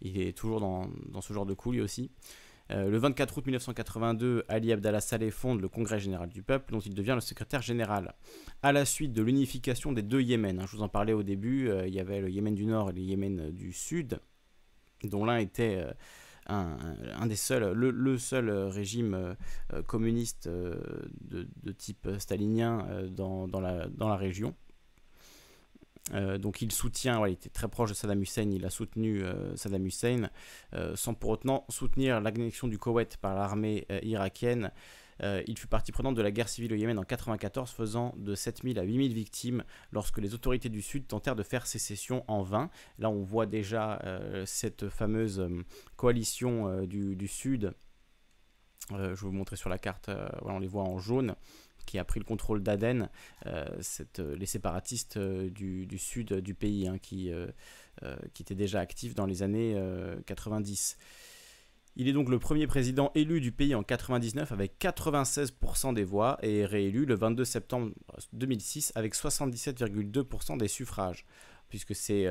Il est toujours dans, dans ce genre de coup lui aussi. Euh, le 24 août 1982, Ali Abdallah Saleh fonde le Congrès général du peuple, dont il devient le secrétaire général. À la suite de l'unification des deux Yémen, hein, je vous en parlais au début, euh, il y avait le Yémen du Nord et le Yémen du Sud, dont l'un était euh, un, des seuls, le, seul régime communiste de, type stalinien dans, la, dans la région. Euh, donc il soutient, il était très proche de Saddam Hussein, il a soutenu euh, Saddam Hussein euh, sans pour autant soutenir l'annexion du Koweït par l'armée irakienne. Il fut partie prenante de la guerre civile au Yémen en 1994, faisant de 7000 à 8000 victimes lorsque les autorités du Sud tentèrent de faire sécession en vain. Là, on voit déjà cette fameuse coalition du, Sud. je vais vous montrer sur la carte, on les voit en jaune qui a pris le contrôle d'Aden, euh, euh, les séparatistes euh, du, sud du pays, hein, qui étaient déjà actifs dans les années 90. Il est donc le premier président élu du pays en 99 avec 96% des voix et réélu le 22 septembre 2006 avec 77,2% des suffrages, puisque c'est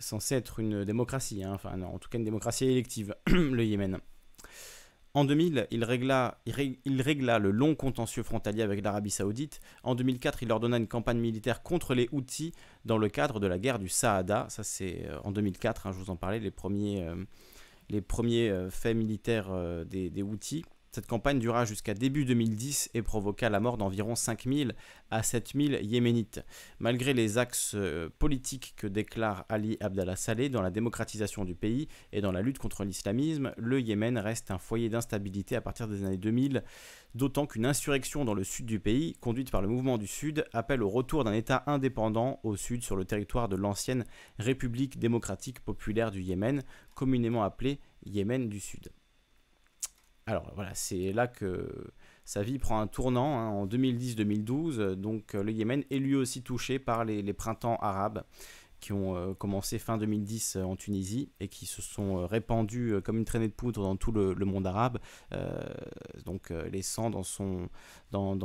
censé être une démocratie, hein, enfin en tout cas une démocratie élective, le Yémen. En 2000, il régla, il régla, le long contentieux frontalier avec l'Arabie Saoudite. En 2004, il ordonna une campagne militaire contre les Houthis dans le cadre de la guerre du Saada. Ça, c'est euh, en 2004, hein, je vous en parlais, les premiers, euh, les premiers euh, faits militaires des, des, Houthis. Cette campagne dura jusqu'à début 2010 et provoqua la mort d'environ 5000 à 7000 Yéménites. Malgré les axes euh, politiques que déclare Ali Abdallah Saleh dans la démocratisation du pays et dans la lutte contre l'islamisme, le Yémen reste un foyer d'instabilité à partir des années 2000, d'autant qu'une insurrection dans le sud du pays, conduite par le mouvement du Sud, appelle au retour d'un État indépendant au sud sur le territoire de l'ancienne République démocratique populaire du Yémen, communément appelée Yémen du Sud. Alors voilà, c'est là que sa vie prend un tournant hein, en 2010-2012. Donc euh, le Yémen est lui aussi touché par les printemps arabes qui ont euh, commencé fin 2010 euh, en Tunisie et qui se sont euh, répandus comme une traînée de poudre dans tout le, monde arabe, donc laissant dans,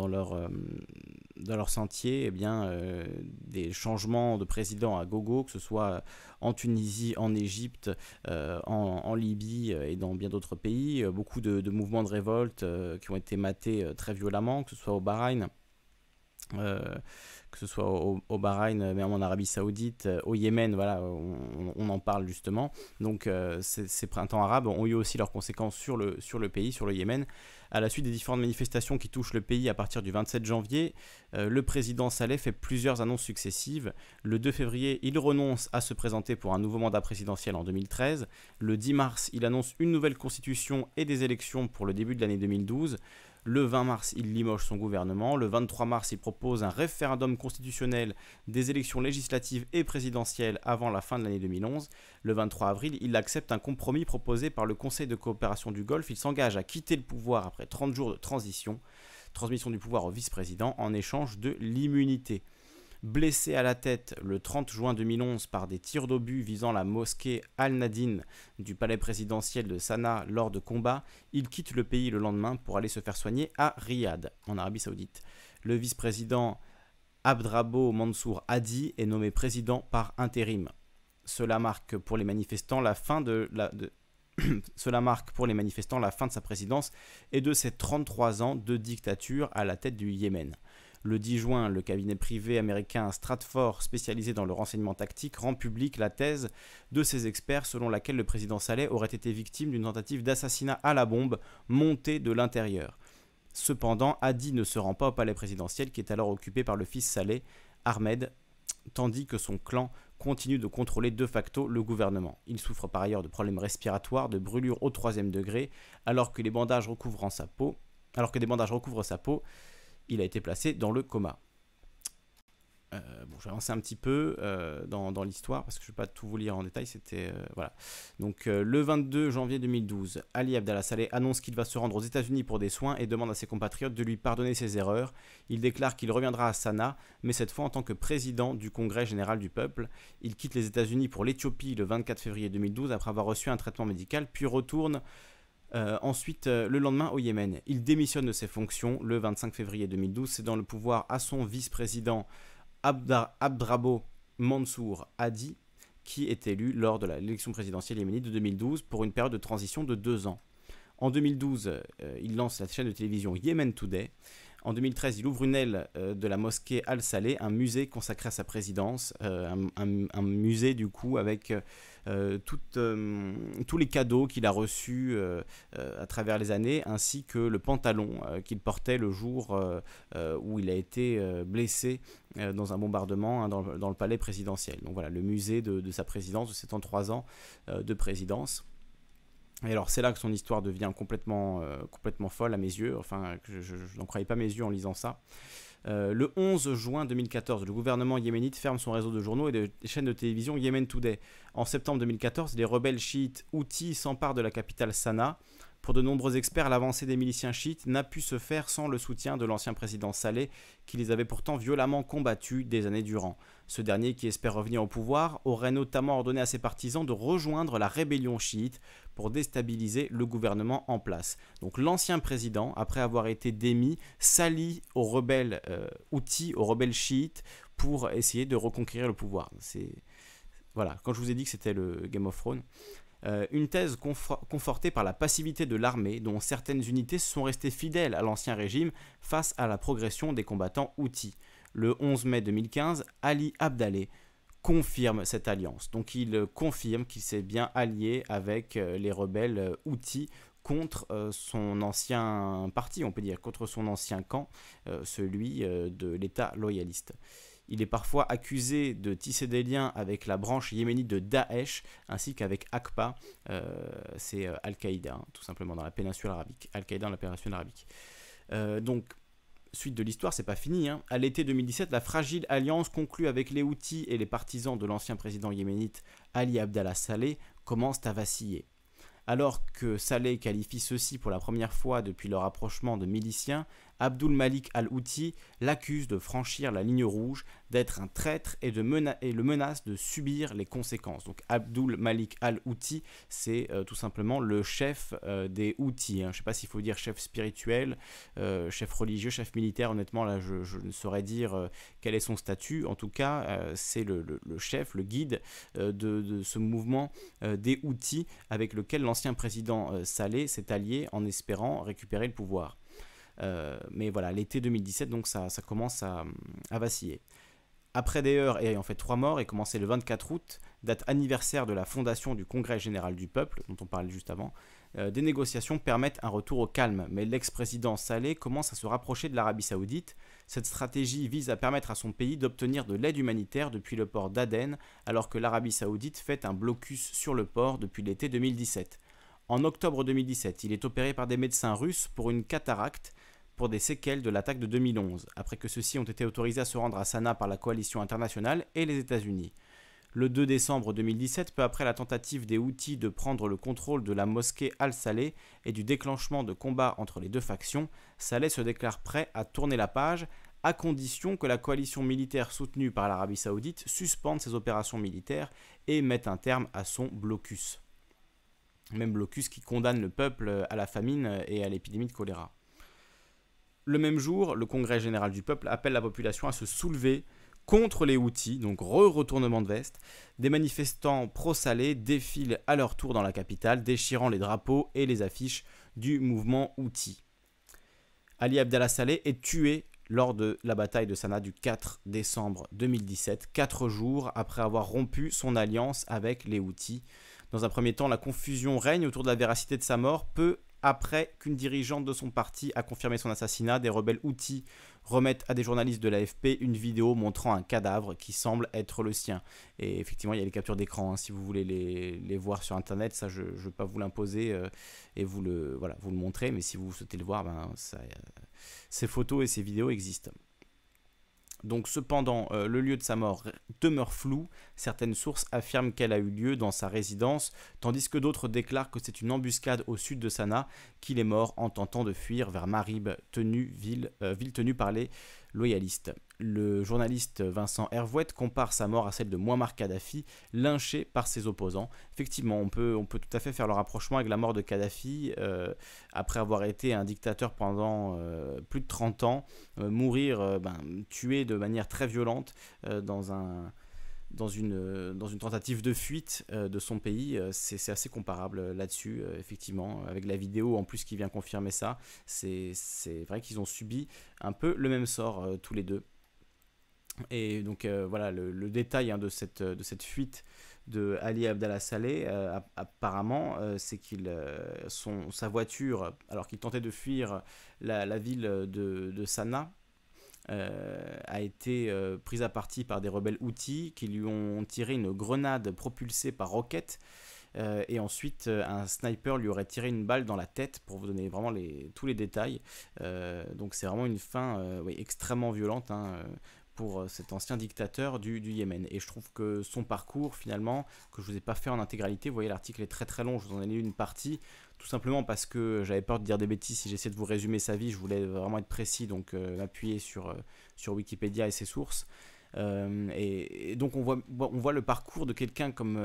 leur, sentier eh des changements de président à gogo, que ce soit en Tunisie, en Égypte, en, Libye et dans bien d'autres pays. Beaucoup de, mouvements de révolte qui ont été matés très violemment, que ce soit au Bahreïn que ce soit au, Bahreïn, même en Arabie Saoudite, euh, au Yémen, voilà, on, en parle justement. Donc euh, ces, printemps arabes ont eu aussi leurs conséquences sur le, sur le pays, sur le Yémen. À la suite des différentes manifestations qui touchent le pays à partir du 27 janvier, euh, le président Saleh fait plusieurs annonces successives. Le 2 février, il renonce à se présenter pour un nouveau mandat présidentiel en 2013. Le 10 mars, il annonce une nouvelle constitution et des élections pour le début de l'année 2012. Le 20 mars, il limoge son gouvernement. Le 23 mars, il propose un référendum constitutionnel des élections législatives et présidentielles avant la fin de l'année 2011. Le 23 avril, il accepte un compromis proposé par le Conseil de coopération du Golfe. Il s'engage à quitter le pouvoir après 30 jours de transition, transmission du pouvoir au vice-président en échange de l'immunité. Blessé à la tête le 30 juin 2011 par des tirs d'obus visant la mosquée Al-Nadine du palais présidentiel de Sanaa lors de combats, il quitte le pays le lendemain pour aller se faire soigner à Riyad, en Arabie Saoudite. Le vice-président Abdrabo Mansour Hadi est nommé président par intérim. Cela marque pour les manifestants la fin Cela marque pour les manifestants la fin de sa présidence et de ses 33 ans de dictature à la tête du Yémen. Le 10 juin, le cabinet privé américain Stratfor, spécialisé dans le renseignement tactique, rend publique la thèse de ses experts selon laquelle le président Saleh aurait été victime d'une tentative d'assassinat à la bombe montée de l'intérieur. Cependant, Hadi ne se rend pas au palais présidentiel qui est alors occupé par le fils Saleh, Ahmed, tandis que son clan continue de contrôler de facto le gouvernement. Il souffre par ailleurs de problèmes respiratoires, de brûlures au troisième degré, alors que les alors que des bandages recouvrent sa peau, il a été placé dans le coma. Euh, bon, je vais avancer un petit peu euh, dans, l'histoire parce que je ne vais pas tout vous lire en détail. C'était euh, voilà. Donc le 22 janvier 2012, Ali Abdallah Saleh annonce qu'il va se rendre aux États-Unis pour des soins et demande à ses compatriotes de lui pardonner ses erreurs. Il déclare qu'il reviendra à Sanaa, mais cette fois en tant que président du Congrès général du peuple. Il quitte les États-Unis pour l'Éthiopie le 24 février 2012 après avoir reçu un traitement médical, puis retourne euh, ensuite, euh, le lendemain au Yémen, il démissionne de ses fonctions le 25 février 2012. C'est dans le pouvoir à son vice-président Abdrabo Mansour Hadi, qui est élu lors de l'élection présidentielle yéménite de 2012 pour une période de transition de deux ans. En 2012, euh, il lance la chaîne de télévision Yemen Today. En 2013, il ouvre une aile de la mosquée Al-Saleh, un musée consacré à sa présidence, un, musée du coup avec euh, euh, tous les cadeaux qu'il a reçus euh, à travers les années, ainsi que le pantalon qu'il portait le jour où il a été blessé dans un bombardement hein, dans, le palais présidentiel. Donc voilà, le musée de, sa présidence, de ses 33 ans de présidence. Et alors c'est là que son histoire devient complètement, complètement folle à mes yeux, enfin je n'en croyais pas mes yeux en lisant ça. Euh, le 11 juin 2014, le gouvernement yéménite ferme son réseau de journaux et de chaînes de télévision Yemen Today. En septembre 2014, les rebelles chiites Houthis s'emparent de la capitale Sanaa. Pour de nombreux experts, l'avancée des miliciens chiites n'a pu se faire sans le soutien de l'ancien président Saleh, qui les avait pourtant violemment combattus des années durant. Ce dernier, qui espère revenir au pouvoir, aurait notamment ordonné à ses partisans de rejoindre la rébellion chiite pour déstabiliser le gouvernement en place. Donc l'ancien président, après avoir été démis, s'allie aux rebelles euh, outils, aux rebelles chiites, pour essayer de reconquérir le pouvoir. C'est voilà, quand je vous ai dit que c'était le Game of Thrones. Euh, une thèse confortée par la passivité de l'armée, dont certaines unités sont restées fidèles à l'ancien régime face à la progression des combattants outils le 11 mai 2015, Ali Abdallah confirme cette alliance. Donc il confirme qu'il s'est bien allié avec euh, les rebelles outils euh, contre son ancien parti, on peut dire, contre son ancien camp, celui de l'État loyaliste. Il est parfois accusé de tisser des liens avec la branche yéménite de Daesh ainsi qu'avec AQPA, c'est Al-Qaïda, hein, tout simplement dans la péninsule arabique. Al-Qaïda dans la péninsule arabique. donc suite de l'histoire, c'est pas fini. Hein. À l'été 2017, la fragile alliance conclue avec les Houthis et les partisans de l'ancien président yéménite Ali Abdallah Saleh commence à vaciller. Alors que Saleh qualifie ceux-ci pour la première fois depuis leur rapprochement de miliciens, Abdul Malik al-Houthi l'accuse de franchir la ligne rouge, d'être un traître et, le menace de subir les conséquences. Donc Abdul Malik al-Houthi, c'est euh, tout simplement le chef euh, des Houthis. Hein. Je ne sais pas s'il faut dire chef spirituel, euh, chef religieux, chef militaire. Honnêtement, là, je, ne saurais dire quel est son statut. En tout cas, c'est le, chef, le guide de, de, ce mouvement des Houthis avec lequel l'ancien président Saleh s'est allié en espérant récupérer le pouvoir. Euh, mais voilà, l'été 2017, donc ça, commence à, vaciller. Après d'ailleurs ayant fait trois morts et commencé le 24 août, date anniversaire de la fondation du Congrès général du peuple, dont on parlait juste avant, euh, des négociations permettent un retour au calme, mais l'ex-président Saleh commence à se rapprocher de l'Arabie saoudite. Cette stratégie vise à permettre à son pays d'obtenir de l'aide humanitaire depuis le port d'Aden, alors que l'Arabie saoudite fait un blocus sur le port depuis l'été 2017. En octobre 2017, il est opéré par des médecins russes pour une cataracte pour des séquelles de l'attaque de 2011, après que ceux-ci ont été autorisés à se rendre à Sanaa par la coalition internationale et les États-Unis. Le 2 décembre 2017, peu après la tentative des Houthis de prendre le contrôle de la mosquée Al-Saleh et du déclenchement de combats entre les deux factions, Saleh se déclare prêt à tourner la page à condition que la coalition militaire soutenue par l'Arabie saoudite suspende ses opérations militaires et mette un terme à son blocus. Même blocus qui condamne le peuple à la famine et à l'épidémie de choléra. Le même jour, le Congrès général du peuple appelle la population à se soulever contre les Houthis, donc re-retournement de veste. Des manifestants pro-salés défilent à leur tour dans la capitale, déchirant les drapeaux et les affiches du mouvement Houthi. Ali Abdallah Saleh est tué lors de la bataille de Sanaa du 4 décembre 2017, quatre jours après avoir rompu son alliance avec les Houthis. Dans un premier temps, la confusion règne autour de la véracité de sa mort, peu après qu'une dirigeante de son parti a confirmé son assassinat, des rebelles outils remettent à des journalistes de l'AFP une vidéo montrant un cadavre qui semble être le sien. Et effectivement, il y a les captures d'écran, hein, si vous voulez les, voir sur Internet, ça je ne veux pas vous l'imposer euh, et vous le, voilà, vous le montrer, mais si vous souhaitez le voir, ben, euh, ces photos et ces vidéos existent. Donc cependant, euh, le lieu de sa mort demeure flou? Certaines sources affirment qu'elle a eu lieu dans sa résidence, tandis que d'autres déclarent que c'est une embuscade au sud de Sanaa qu'il est mort en tentant de fuir vers Marib, ville, euh, ville tenue par les loyaliste. Le journaliste Vincent Hervouette compare sa mort à celle de Muammar Kadhafi, lynché par ses opposants. Effectivement, on peut, tout à fait faire le rapprochement avec la mort de Kadhafi, euh, après avoir été un dictateur pendant euh, plus de 30 ans, euh, mourir, ben, tué de manière très violente dans un dans une, dans une tentative de fuite de son pays. C'est assez comparable là-dessus, effectivement, avec la vidéo en plus qui vient confirmer ça. C'est vrai qu'ils ont subi un peu le même sort tous les deux. Et donc voilà, le, détail hein, de, cette, de cette fuite de Ali Abdallah Saleh, apparemment, c'est qu'il sa voiture, alors qu'il tentait de fuir la, ville de, de Sanaa, euh, a été euh, prise à partie par des rebelles outils qui lui ont tiré une grenade propulsée par roquette. Euh, et ensuite, un sniper lui aurait tiré une balle dans la tête pour vous donner vraiment les, tous les détails. donc c'est vraiment une fin extrêmement violente. Hein, pour cet ancien dictateur du, du, Yémen. Et je trouve que son parcours, finalement, que je vous ai pas fait en intégralité, vous voyez, l'article est très très long, je vous en ai lu une partie, tout simplement parce que j'avais peur de dire des bêtises si j'essayais de vous résumer sa vie, je voulais vraiment être précis, donc euh, m'appuyer sur, euh, sur Wikipédia et ses sources. Euh, et, donc on voit, on voit le parcours de quelqu'un comme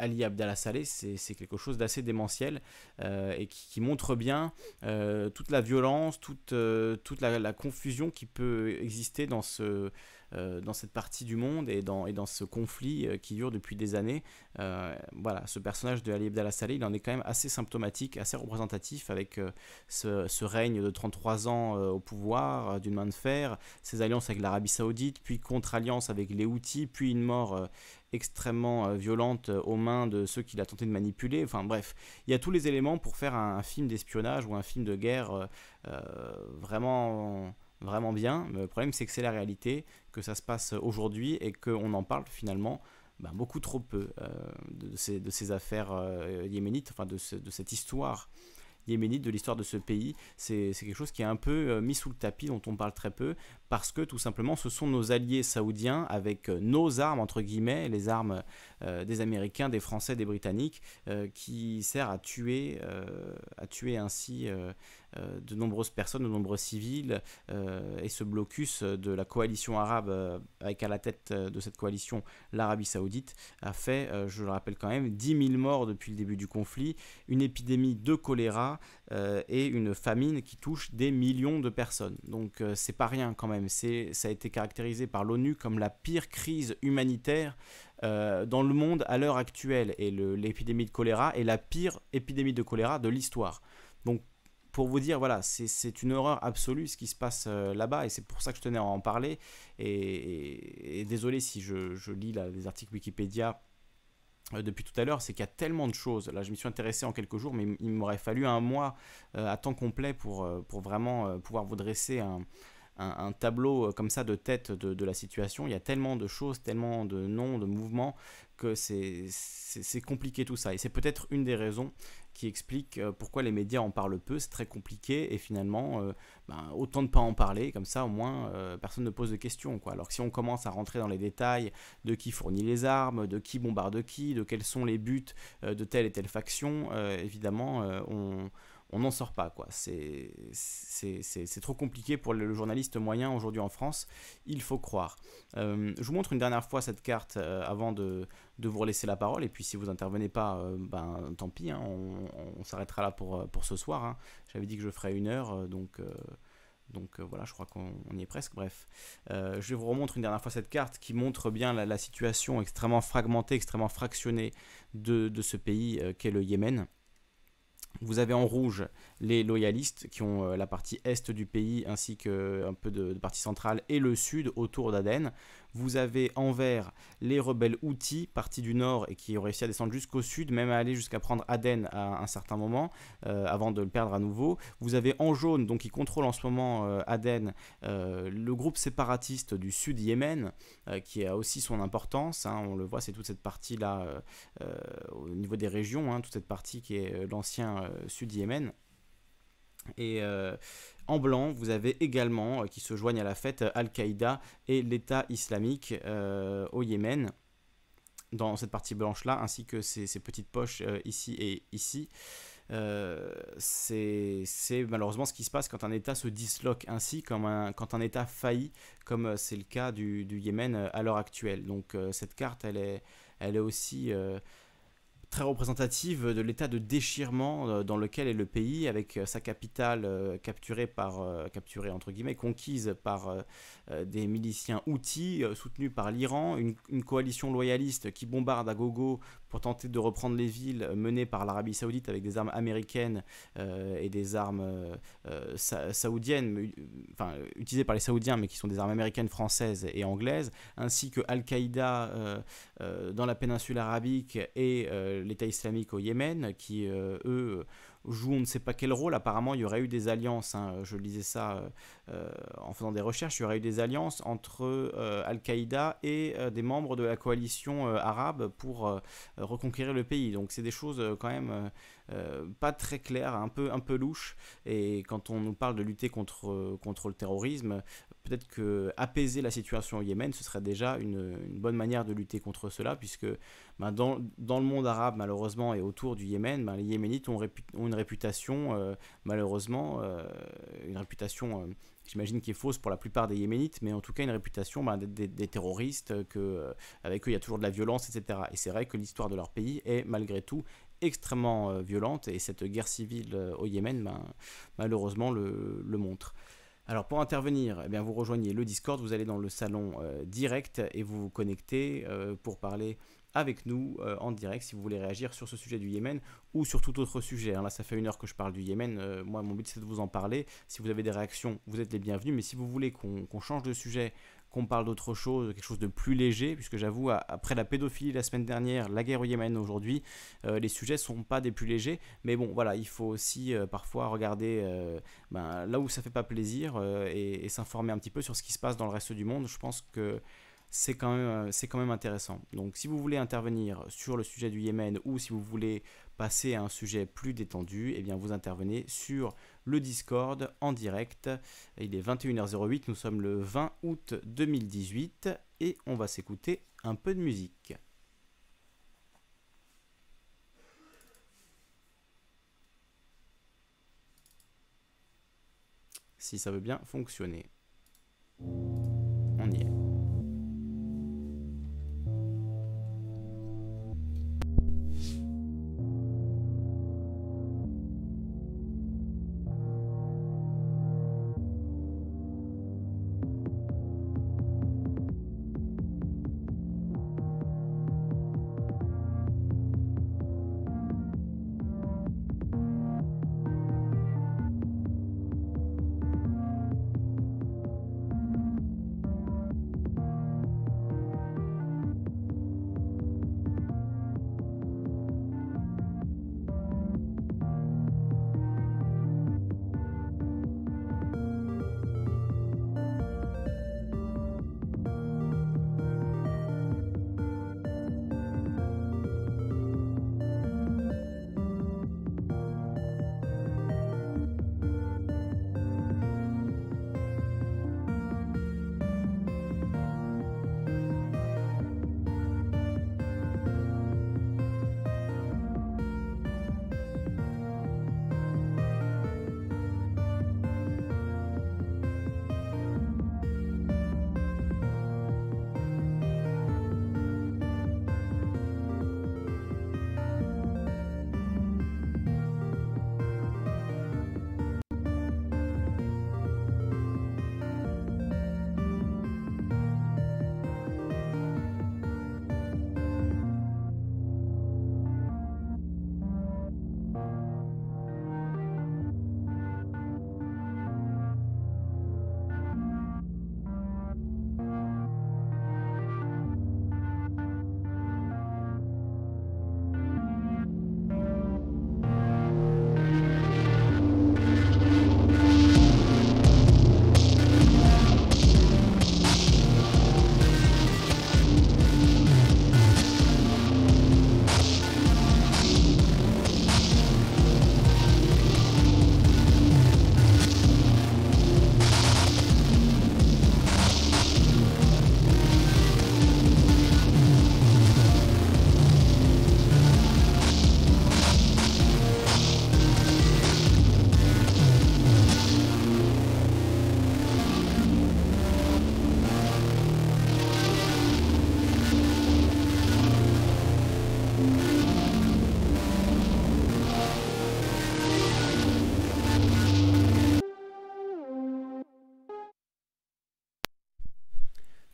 Ali Abdallah Saleh, c'est quelque chose d'assez démentiel et qui, montre bien toute la violence, toute, toute la, confusion qui peut exister dans ce, dans cette partie du monde et dans, et dans ce conflit qui dure depuis des années. voilà, ce personnage de Ali Abdallah Saleh, il en est quand même assez symptomatique, assez représentatif avec ce, règne de 33 ans au pouvoir d'une main de fer, ses alliances avec l'Arabie Saoudite, puis contre-alliance avec les Houthis, puis une mort extrêmement euh, violente euh, aux mains de ceux qu'il a tenté de manipuler. Enfin bref, il y a tous les éléments pour faire un, film d'espionnage ou un film de guerre euh, vraiment vraiment bien. le problème, c'est que c'est la réalité, que ça se passe aujourd'hui et qu'on en parle finalement ben, beaucoup trop peu de, ces, de, ces, affaires yéménites, enfin de, cette histoire yéménite, de l'histoire de ce pays. C'est quelque chose qui est un peu mis sous le tapis, dont on parle très peu, parce que tout simplement ce sont nos alliés saoudiens avec euh, nos armes, entre guillemets, les armes euh, des Américains, des Français, des Britanniques, euh, qui servent à tuer, à tuer ainsi de nombreuses personnes, de nombreux civils, et ce blocus de la coalition arabe, avec à la tête de cette coalition l'Arabie saoudite, a fait, je le rappelle quand même, 10 000 morts depuis le début du conflit, une épidémie de choléra et une famine qui touche des millions de personnes. Donc c'est pas rien quand même ça a été caractérisé par l'ONU comme la pire crise humanitaire euh, dans le monde à l'heure actuelle. Et l'épidémie de choléra est la pire épidémie de choléra de l'histoire. Donc, pour vous dire, voilà, c'est une horreur absolue ce qui se passe euh, là-bas. Et c'est pour ça que je tenais à en parler. Et, désolé si je, lis les articles Wikipédia euh, depuis tout à l'heure, c'est qu'il y a tellement de choses. Là, je m'y suis intéressé en quelques jours, mais il m'aurait fallu un mois à temps complet pour, pour vraiment pouvoir vous dresser un, un, tableau euh, comme ça de tête de, la situation. Il y a tellement de choses, tellement de noms, de mouvements, que c'est compliqué tout ça. Et c'est peut-être une des raisons qui explique euh, pourquoi les médias en parlent peu. C'est très compliqué et finalement, euh, ben, autant ne pas en parler, comme ça au moins personne ne pose de questions. Quoi. Alors si on commence à rentrer dans les détails de qui fournit les armes, de qui bombarde qui, de quels sont les buts de telle et telle faction, évidemment, on on n'en sort pas. quoi. C'est trop compliqué pour le journaliste moyen aujourd'hui en France, il faut croire. Euh, je vous montre une dernière fois cette carte euh, avant de, vous laisser la parole, et puis si vous intervenez pas, euh, ben tant pis, hein, on, s'arrêtera là pour, ce soir. Hein. J'avais dit que je ferais une heure, donc... Voilà, je crois qu'on y est presque. Bref, je vous remontre une dernière fois cette carte qui montre bien la, situation extrêmement fragmentée, extrêmement fractionnée de, de ce pays qu'est le Yémen. Vous avez en rouge les loyalistes qui ont euh, la partie est du pays ainsi qu'un peu de, partie centrale et le sud autour d'Aden. Vous avez en vert les rebelles Houthis, partis du nord et qui ont réussi à descendre jusqu'au sud, même à aller jusqu'à prendre Aden à un certain moment, euh, avant de le perdre à nouveau. Vous avez en jaune, donc qui contrôle en ce moment euh, Aden, euh, le groupe séparatiste du sud Yémen, qui a aussi son importance. Hein. on le voit, c'est toute cette partie-là au niveau des régions, hein, toute cette partie qui est l'ancien sud Yémen. Et euh, en blanc, vous avez également, euh, qui se joignent à la fête, Al-Qaïda et l'État islamique euh, au Yémen, dans cette partie blanche-là, ainsi que ces, petites poches ici et ici. c'est malheureusement ce qui se passe quand un État se disloque ainsi, comme quand un État faillit, comme c'est le cas du, du Yémen à l'heure actuelle. Donc cette carte, elle est, elle est aussi très représentative de l'état de déchirement euh, dans lequel est le pays, avec euh, sa capitale euh, capturée par, capturée entre guillemets, conquise par des miliciens outils soutenus par l'Iran, une, une, coalition loyaliste qui bombarde à gogo pour tenter de reprendre les villes menées par l'Arabie Saoudite avec des armes américaines et des armes saoudiennes, enfin utilisées par les Saoudiens, mais qui sont des armes américaines, françaises et anglaises, ainsi que Al-Qaïda dans la péninsule arabique et l'État islamique au Yémen, qui, euh, eux, jouent on ne sait pas quel rôle. Apparemment, il y aurait eu des alliances, hein, je lisais ça euh, euh, en faisant des recherches, il y aurait eu des alliances entre Al-Qaïda et des membres de la coalition arabe pour reconquérir le pays. Donc c'est des choses quand même pas très claires, un peu, un peu louches. Et quand on nous parle de lutter contre, contre le terrorisme, peut-être que apaiser la situation au Yémen, ce serait déjà une, bonne manière de lutter contre cela, puisque ben, dans, le monde arabe, malheureusement, et autour du Yémen, ben, les Yéménites ont, une réputation, euh, malheureusement, euh, une réputation, euh, j'imagine, qui est fausse pour la plupart des Yéménites, mais en tout cas une réputation ben, des, terroristes, que, avec eux il y a toujours de la violence, etc. Et c'est vrai que l'histoire de leur pays est malgré tout extrêmement violente, et cette guerre civile au Yémen, malheureusement, le montre. Alors pour intervenir, eh bien, vous rejoignez le Discord, vous allez dans le salon direct et vous vous connectez pour parler avec nous euh, en direct si vous voulez réagir sur ce sujet du Yémen ou sur tout autre sujet. Hein. Là, ça fait une heure que je parle du Yémen. Euh, moi, mon but, c'est de vous en parler. Si vous avez des réactions, vous êtes les bienvenus. Mais si vous voulez qu'on change de sujet, qu'on parle d'autre chose, quelque chose de plus léger, puisque j'avoue, après la pédophilie la semaine dernière, la guerre au Yémen aujourd'hui, euh, les sujets ne sont pas des plus légers. Mais bon, voilà, il faut aussi parfois regarder ben, là où ça fait pas plaisir et, s'informer un petit peu sur ce qui se passe dans le reste du monde. Je pense que c'est quand, euh, quand même intéressant. Donc si vous voulez intervenir sur le sujet du Yémen ou si vous voulez passer à un sujet plus détendu, eh bien vous intervenez sur le Discord en direct. Il est 21h08, nous sommes le 20 août 2018 et on va s'écouter un peu de musique. Si ça veut bien fonctionner.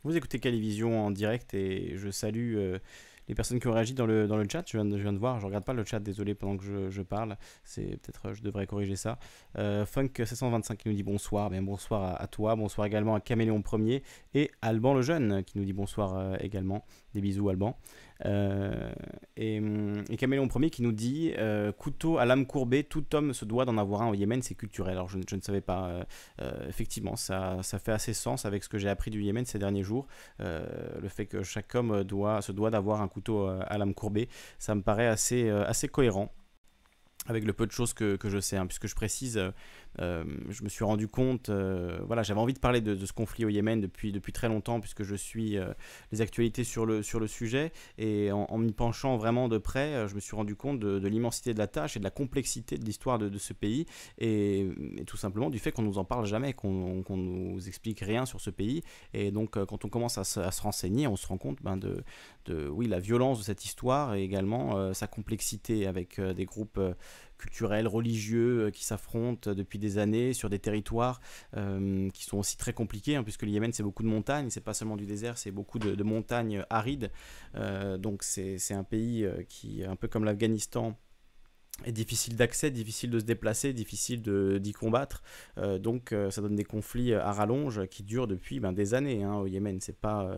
Vous écoutez Calivision en direct et je salue euh, les personnes qui ont réagi dans le, chat. Je viens, de, voir, je regarde pas le chat, désolé pendant que je, parle. C'est peut-être, je devrais corriger ça. Euh, Funk 725 qui nous dit bonsoir. Bien bonsoir à, toi. Bonsoir également à Caméléon Premier et Alban le Jeune qui nous dit bonsoir euh, également. Des bisous Alban. Euh, et, et, Caméléon Premier qui nous dit euh, couteau à lame courbée, tout homme se doit d'en avoir un au Yémen, c'est culturel. Alors je, ne savais pas. Euh, effectivement, ça, ça, fait assez sens avec ce que j'ai appris du Yémen ces derniers jours. le fait que chaque homme doit, se doit d'avoir un couteau à lame courbée, ça me paraît assez, assez cohérent avec le peu de choses que, que je sais, hein, puisque je précise, euh, je me suis rendu compte, euh, voilà, j'avais envie de parler de, ce conflit au Yémen depuis, depuis très longtemps, puisque je suis euh, les actualités sur le, sur le sujet, et en, m'y penchant vraiment de près, je me suis rendu compte de, l'immensité de la tâche et de la complexité de l'histoire de, ce pays, et, tout simplement du fait qu'on nous en parle jamais, qu'on nous explique rien sur ce pays, et donc quand on commence à se, renseigner, on se rend compte ben, de, oui, la violence de cette histoire et également sa complexité avec des groupes culturels, religieux qui s'affrontent depuis des années sur des territoires qui sont aussi très compliqués, hein, puisque le Yémen c'est beaucoup de montagnes, c'est pas seulement du désert, c'est beaucoup de, de, montagnes arides. donc c'est un pays qui, un peu comme l'Afghanistan, est difficile d'accès, difficile de se déplacer, difficile d'y combattre. Euh, donc euh, ça donne des conflits à rallonge qui durent depuis ben, des années hein, au Yémen. C'est pas euh,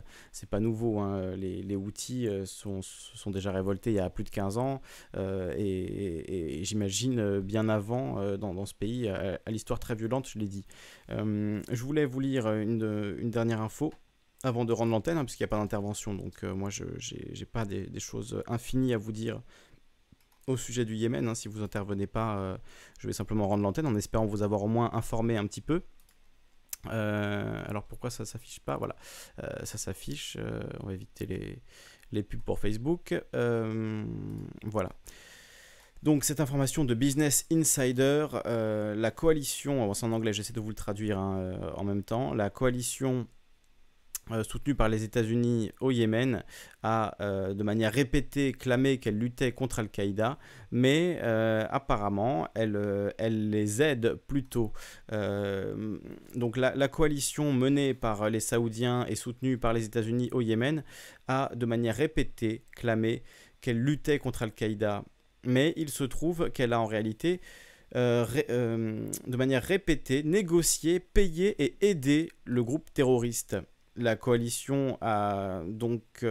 pas nouveau. Hein. Les, les Houthis sont, sont déjà révoltés il y a plus de 15 ans et, j'imagine bien avant dans, dans, ce pays à, l'histoire très violente, je l'ai dit. je voulais vous lire une, une dernière info avant de rendre l'antenne, hein, puisqu'il n'y a pas d'intervention. Donc moi, je n'ai pas des, des, choses infinies à vous dire au sujet du Yémen. Hein, si vous intervenez pas, euh, je vais simplement rendre l'antenne en espérant vous avoir au moins informé un petit peu. Euh, alors pourquoi ça s'affiche pas? Voilà, euh, ça s'affiche. on va éviter les, pubs pour Facebook. voilà. Donc cette information de Business Insider, la coalition, c'est en anglais, j'essaie de vous le traduire hein, en même temps, la coalition soutenue par les États-Unis au Yémen, a euh, de manière répétée clamé qu'elle luttait contre Al-Qaïda, mais euh, apparemment elle, les aide plutôt. donc la, la, coalition menée par les Saoudiens et soutenue par les États-Unis au Yémen a de manière répétée clamé qu'elle luttait contre Al-Qaïda, mais il se trouve qu'elle a en réalité de manière répétée négocié, payé et aidé le groupe terroriste la coalition a donc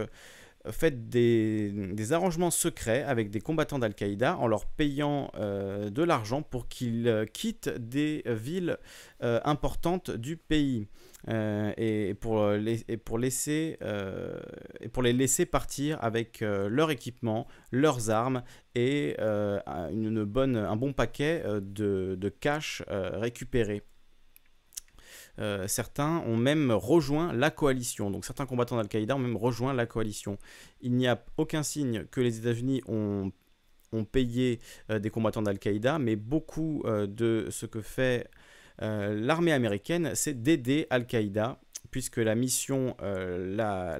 euh, fait des, arrangements secrets avec des combattants d'Al-Qaïda en leur payant euh, de l'argent pour qu'ils euh, quittent des villes importantes du pays et, pour les, pour laisser, les laisser partir avec leur équipement, leurs armes et un bon paquet de, de cash récupéré. Euh, certains ont même rejoint la coalition. Donc certains combattants d'Al-Qaïda ont même rejoint la coalition. Il n'y a aucun signe que les États-Unis ont, payé euh, des combattants d'Al-Qaïda, mais beaucoup euh, de ce que fait l'armée américaine, c'est d'aider Al-Qaïda puisque la mission, la,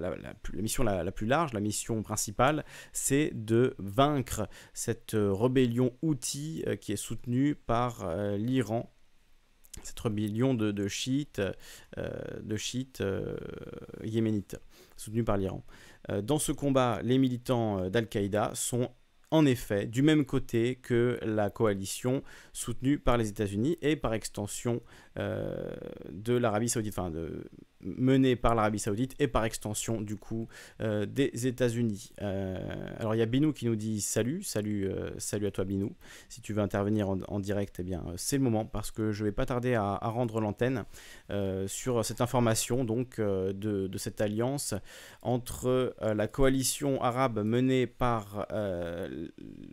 mission la, plus large, la mission principale, c'est de vaincre cette rébellion outil qui est soutenue par l'Iran cette rébellion de, de chiites, euh, de chiites euh, yéménites, soutenus par l'Iran. Euh, dans ce combat, les militants d'Al-Qaïda sont en effet du même côté que la coalition soutenue par les États-Unis et par extension de l'Arabie saoudite, enfin menée par l'Arabie Saoudite et par extension du coup euh, des États-Unis. Euh, alors il y a Binou qui nous dit salut, salut, euh, salut à toi Binou. Si tu veux intervenir en, direct, eh bien c'est le moment parce que je vais pas tarder à, rendre l'antenne sur cette information donc de, cette alliance entre la coalition arabe menée par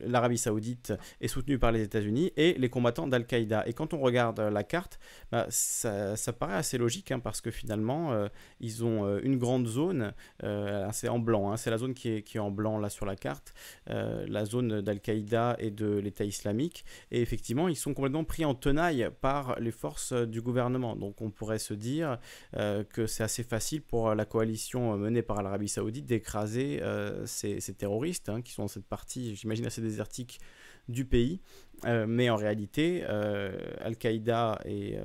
l'Arabie Saoudite et soutenue par les États-Unis et les combattants d'Al-Qaïda. Et quand on regarde la carte, bah, ça, paraît assez logique hein, parce que finalement euh, ils ont euh, une grande zone, euh, c'est en blanc, hein, c'est la zone qui est, qui est, en blanc là sur la carte, la zone d'Al-Qaïda et de l'État islamique. Et effectivement, ils sont complètement pris en tenaille par les forces du gouvernement. Donc on pourrait se dire que c'est assez facile pour la coalition menée par l'Arabie saoudite d'écraser ces, terroristes hein, qui sont dans cette partie, j'imagine, assez désertique du pays. mais en réalité, Al-Qaïda et,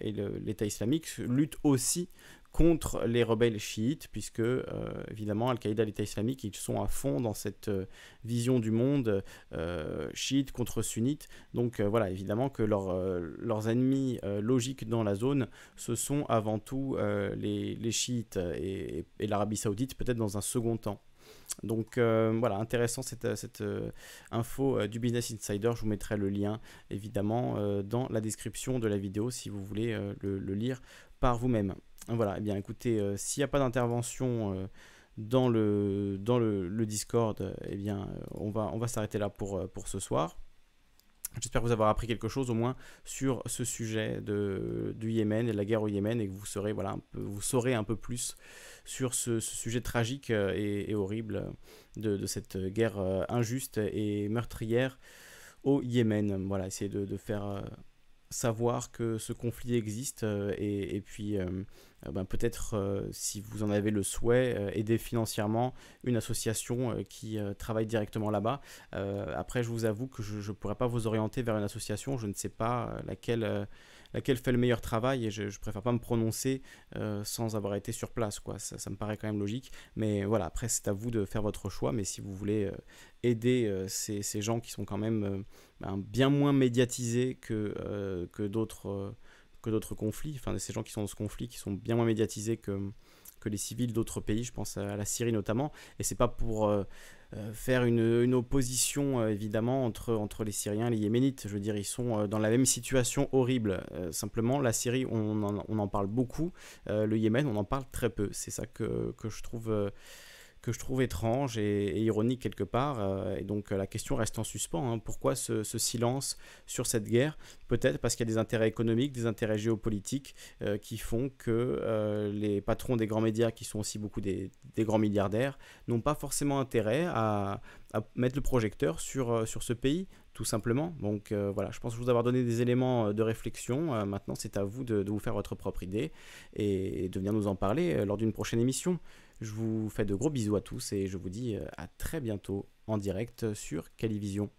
et l'État islamique luttent aussi contre les rebelles chiites, puisque euh, évidemment Al-Qaïda et l'État islamique, ils sont à fond dans cette euh, vision du monde euh, chiite contre sunnite. Donc voilà, évidemment que leurs ennemis logiques dans la zone, ce sont avant tout les, chiites et, l'Arabie saoudite, peut-être dans un second temps. Donc voilà, intéressant cette, cette info du Business Insider. Je vous mettrai le lien évidemment dans la description de la vidéo si vous voulez le lire par vous-même. Voilà, et eh bien écoutez, euh, s'il n'y a pas d'intervention euh, dans, le, dans Discord, eh bien on va, on s'arrêter là euh, pour ce soir. J'espère vous avoir appris quelque chose au moins sur ce sujet de, du Yémen et de la guerre au Yémen et que vous, serez, voilà, vous saurez un peu plus sur ce, sujet tragique et, horrible de, cette guerre injuste et meurtrière au Yémen. Voilà, essayer de, de faire savoir que ce conflit existe et, et, puis ben, peut-être, si vous en avez le souhait, aider financièrement une association qui travaille directement là-bas. après, je vous avoue que je ne pourrais pas vous orienter vers une association, je ne sais pas laquelle laquelle fait le meilleur travail et je, préfère pas me prononcer euh, sans avoir été sur place. Quoi. Ça, me paraît quand même logique. Mais voilà, après, c'est à vous de faire votre choix. Mais si vous voulez euh, aider euh, ces, gens qui sont quand même ben, bien moins médiatisés que, d'autres que d'autres conflits, enfin ces gens qui sont dans ce conflit, qui sont bien moins médiatisés que, que les civils d'autres pays, je pense à la Syrie notamment, et c'est pas pour faire une, opposition euh, évidemment entre, entre les Syriens et les Yéménites. Je veux dire, ils sont euh, dans la même situation horrible. simplement, la Syrie, on en, on en parle beaucoup. le Yémen, on en parle très peu. C'est ça que, que je trouve que je trouve étrange et, ironique quelque part. Euh, et donc euh, la question reste en suspens. Hein. Pourquoi ce, silence sur cette guerre? Peut-être parce qu'il y a des intérêts économiques, des intérêts géopolitiques euh, qui font que les patrons des grands médias, qui sont aussi beaucoup des, grands milliardaires, n'ont pas forcément intérêt à, mettre le projecteur sur, sur ce pays tout simplement. Donc voilà, je pense vous avoir donné des éléments de réflexion. maintenant, c'est à vous de, vous faire votre propre idée et de venir nous en parler lors d'une prochaine émission. Je vous fais de gros bisous à tous et je vous dis euh, à très bientôt en direct sur Calivision.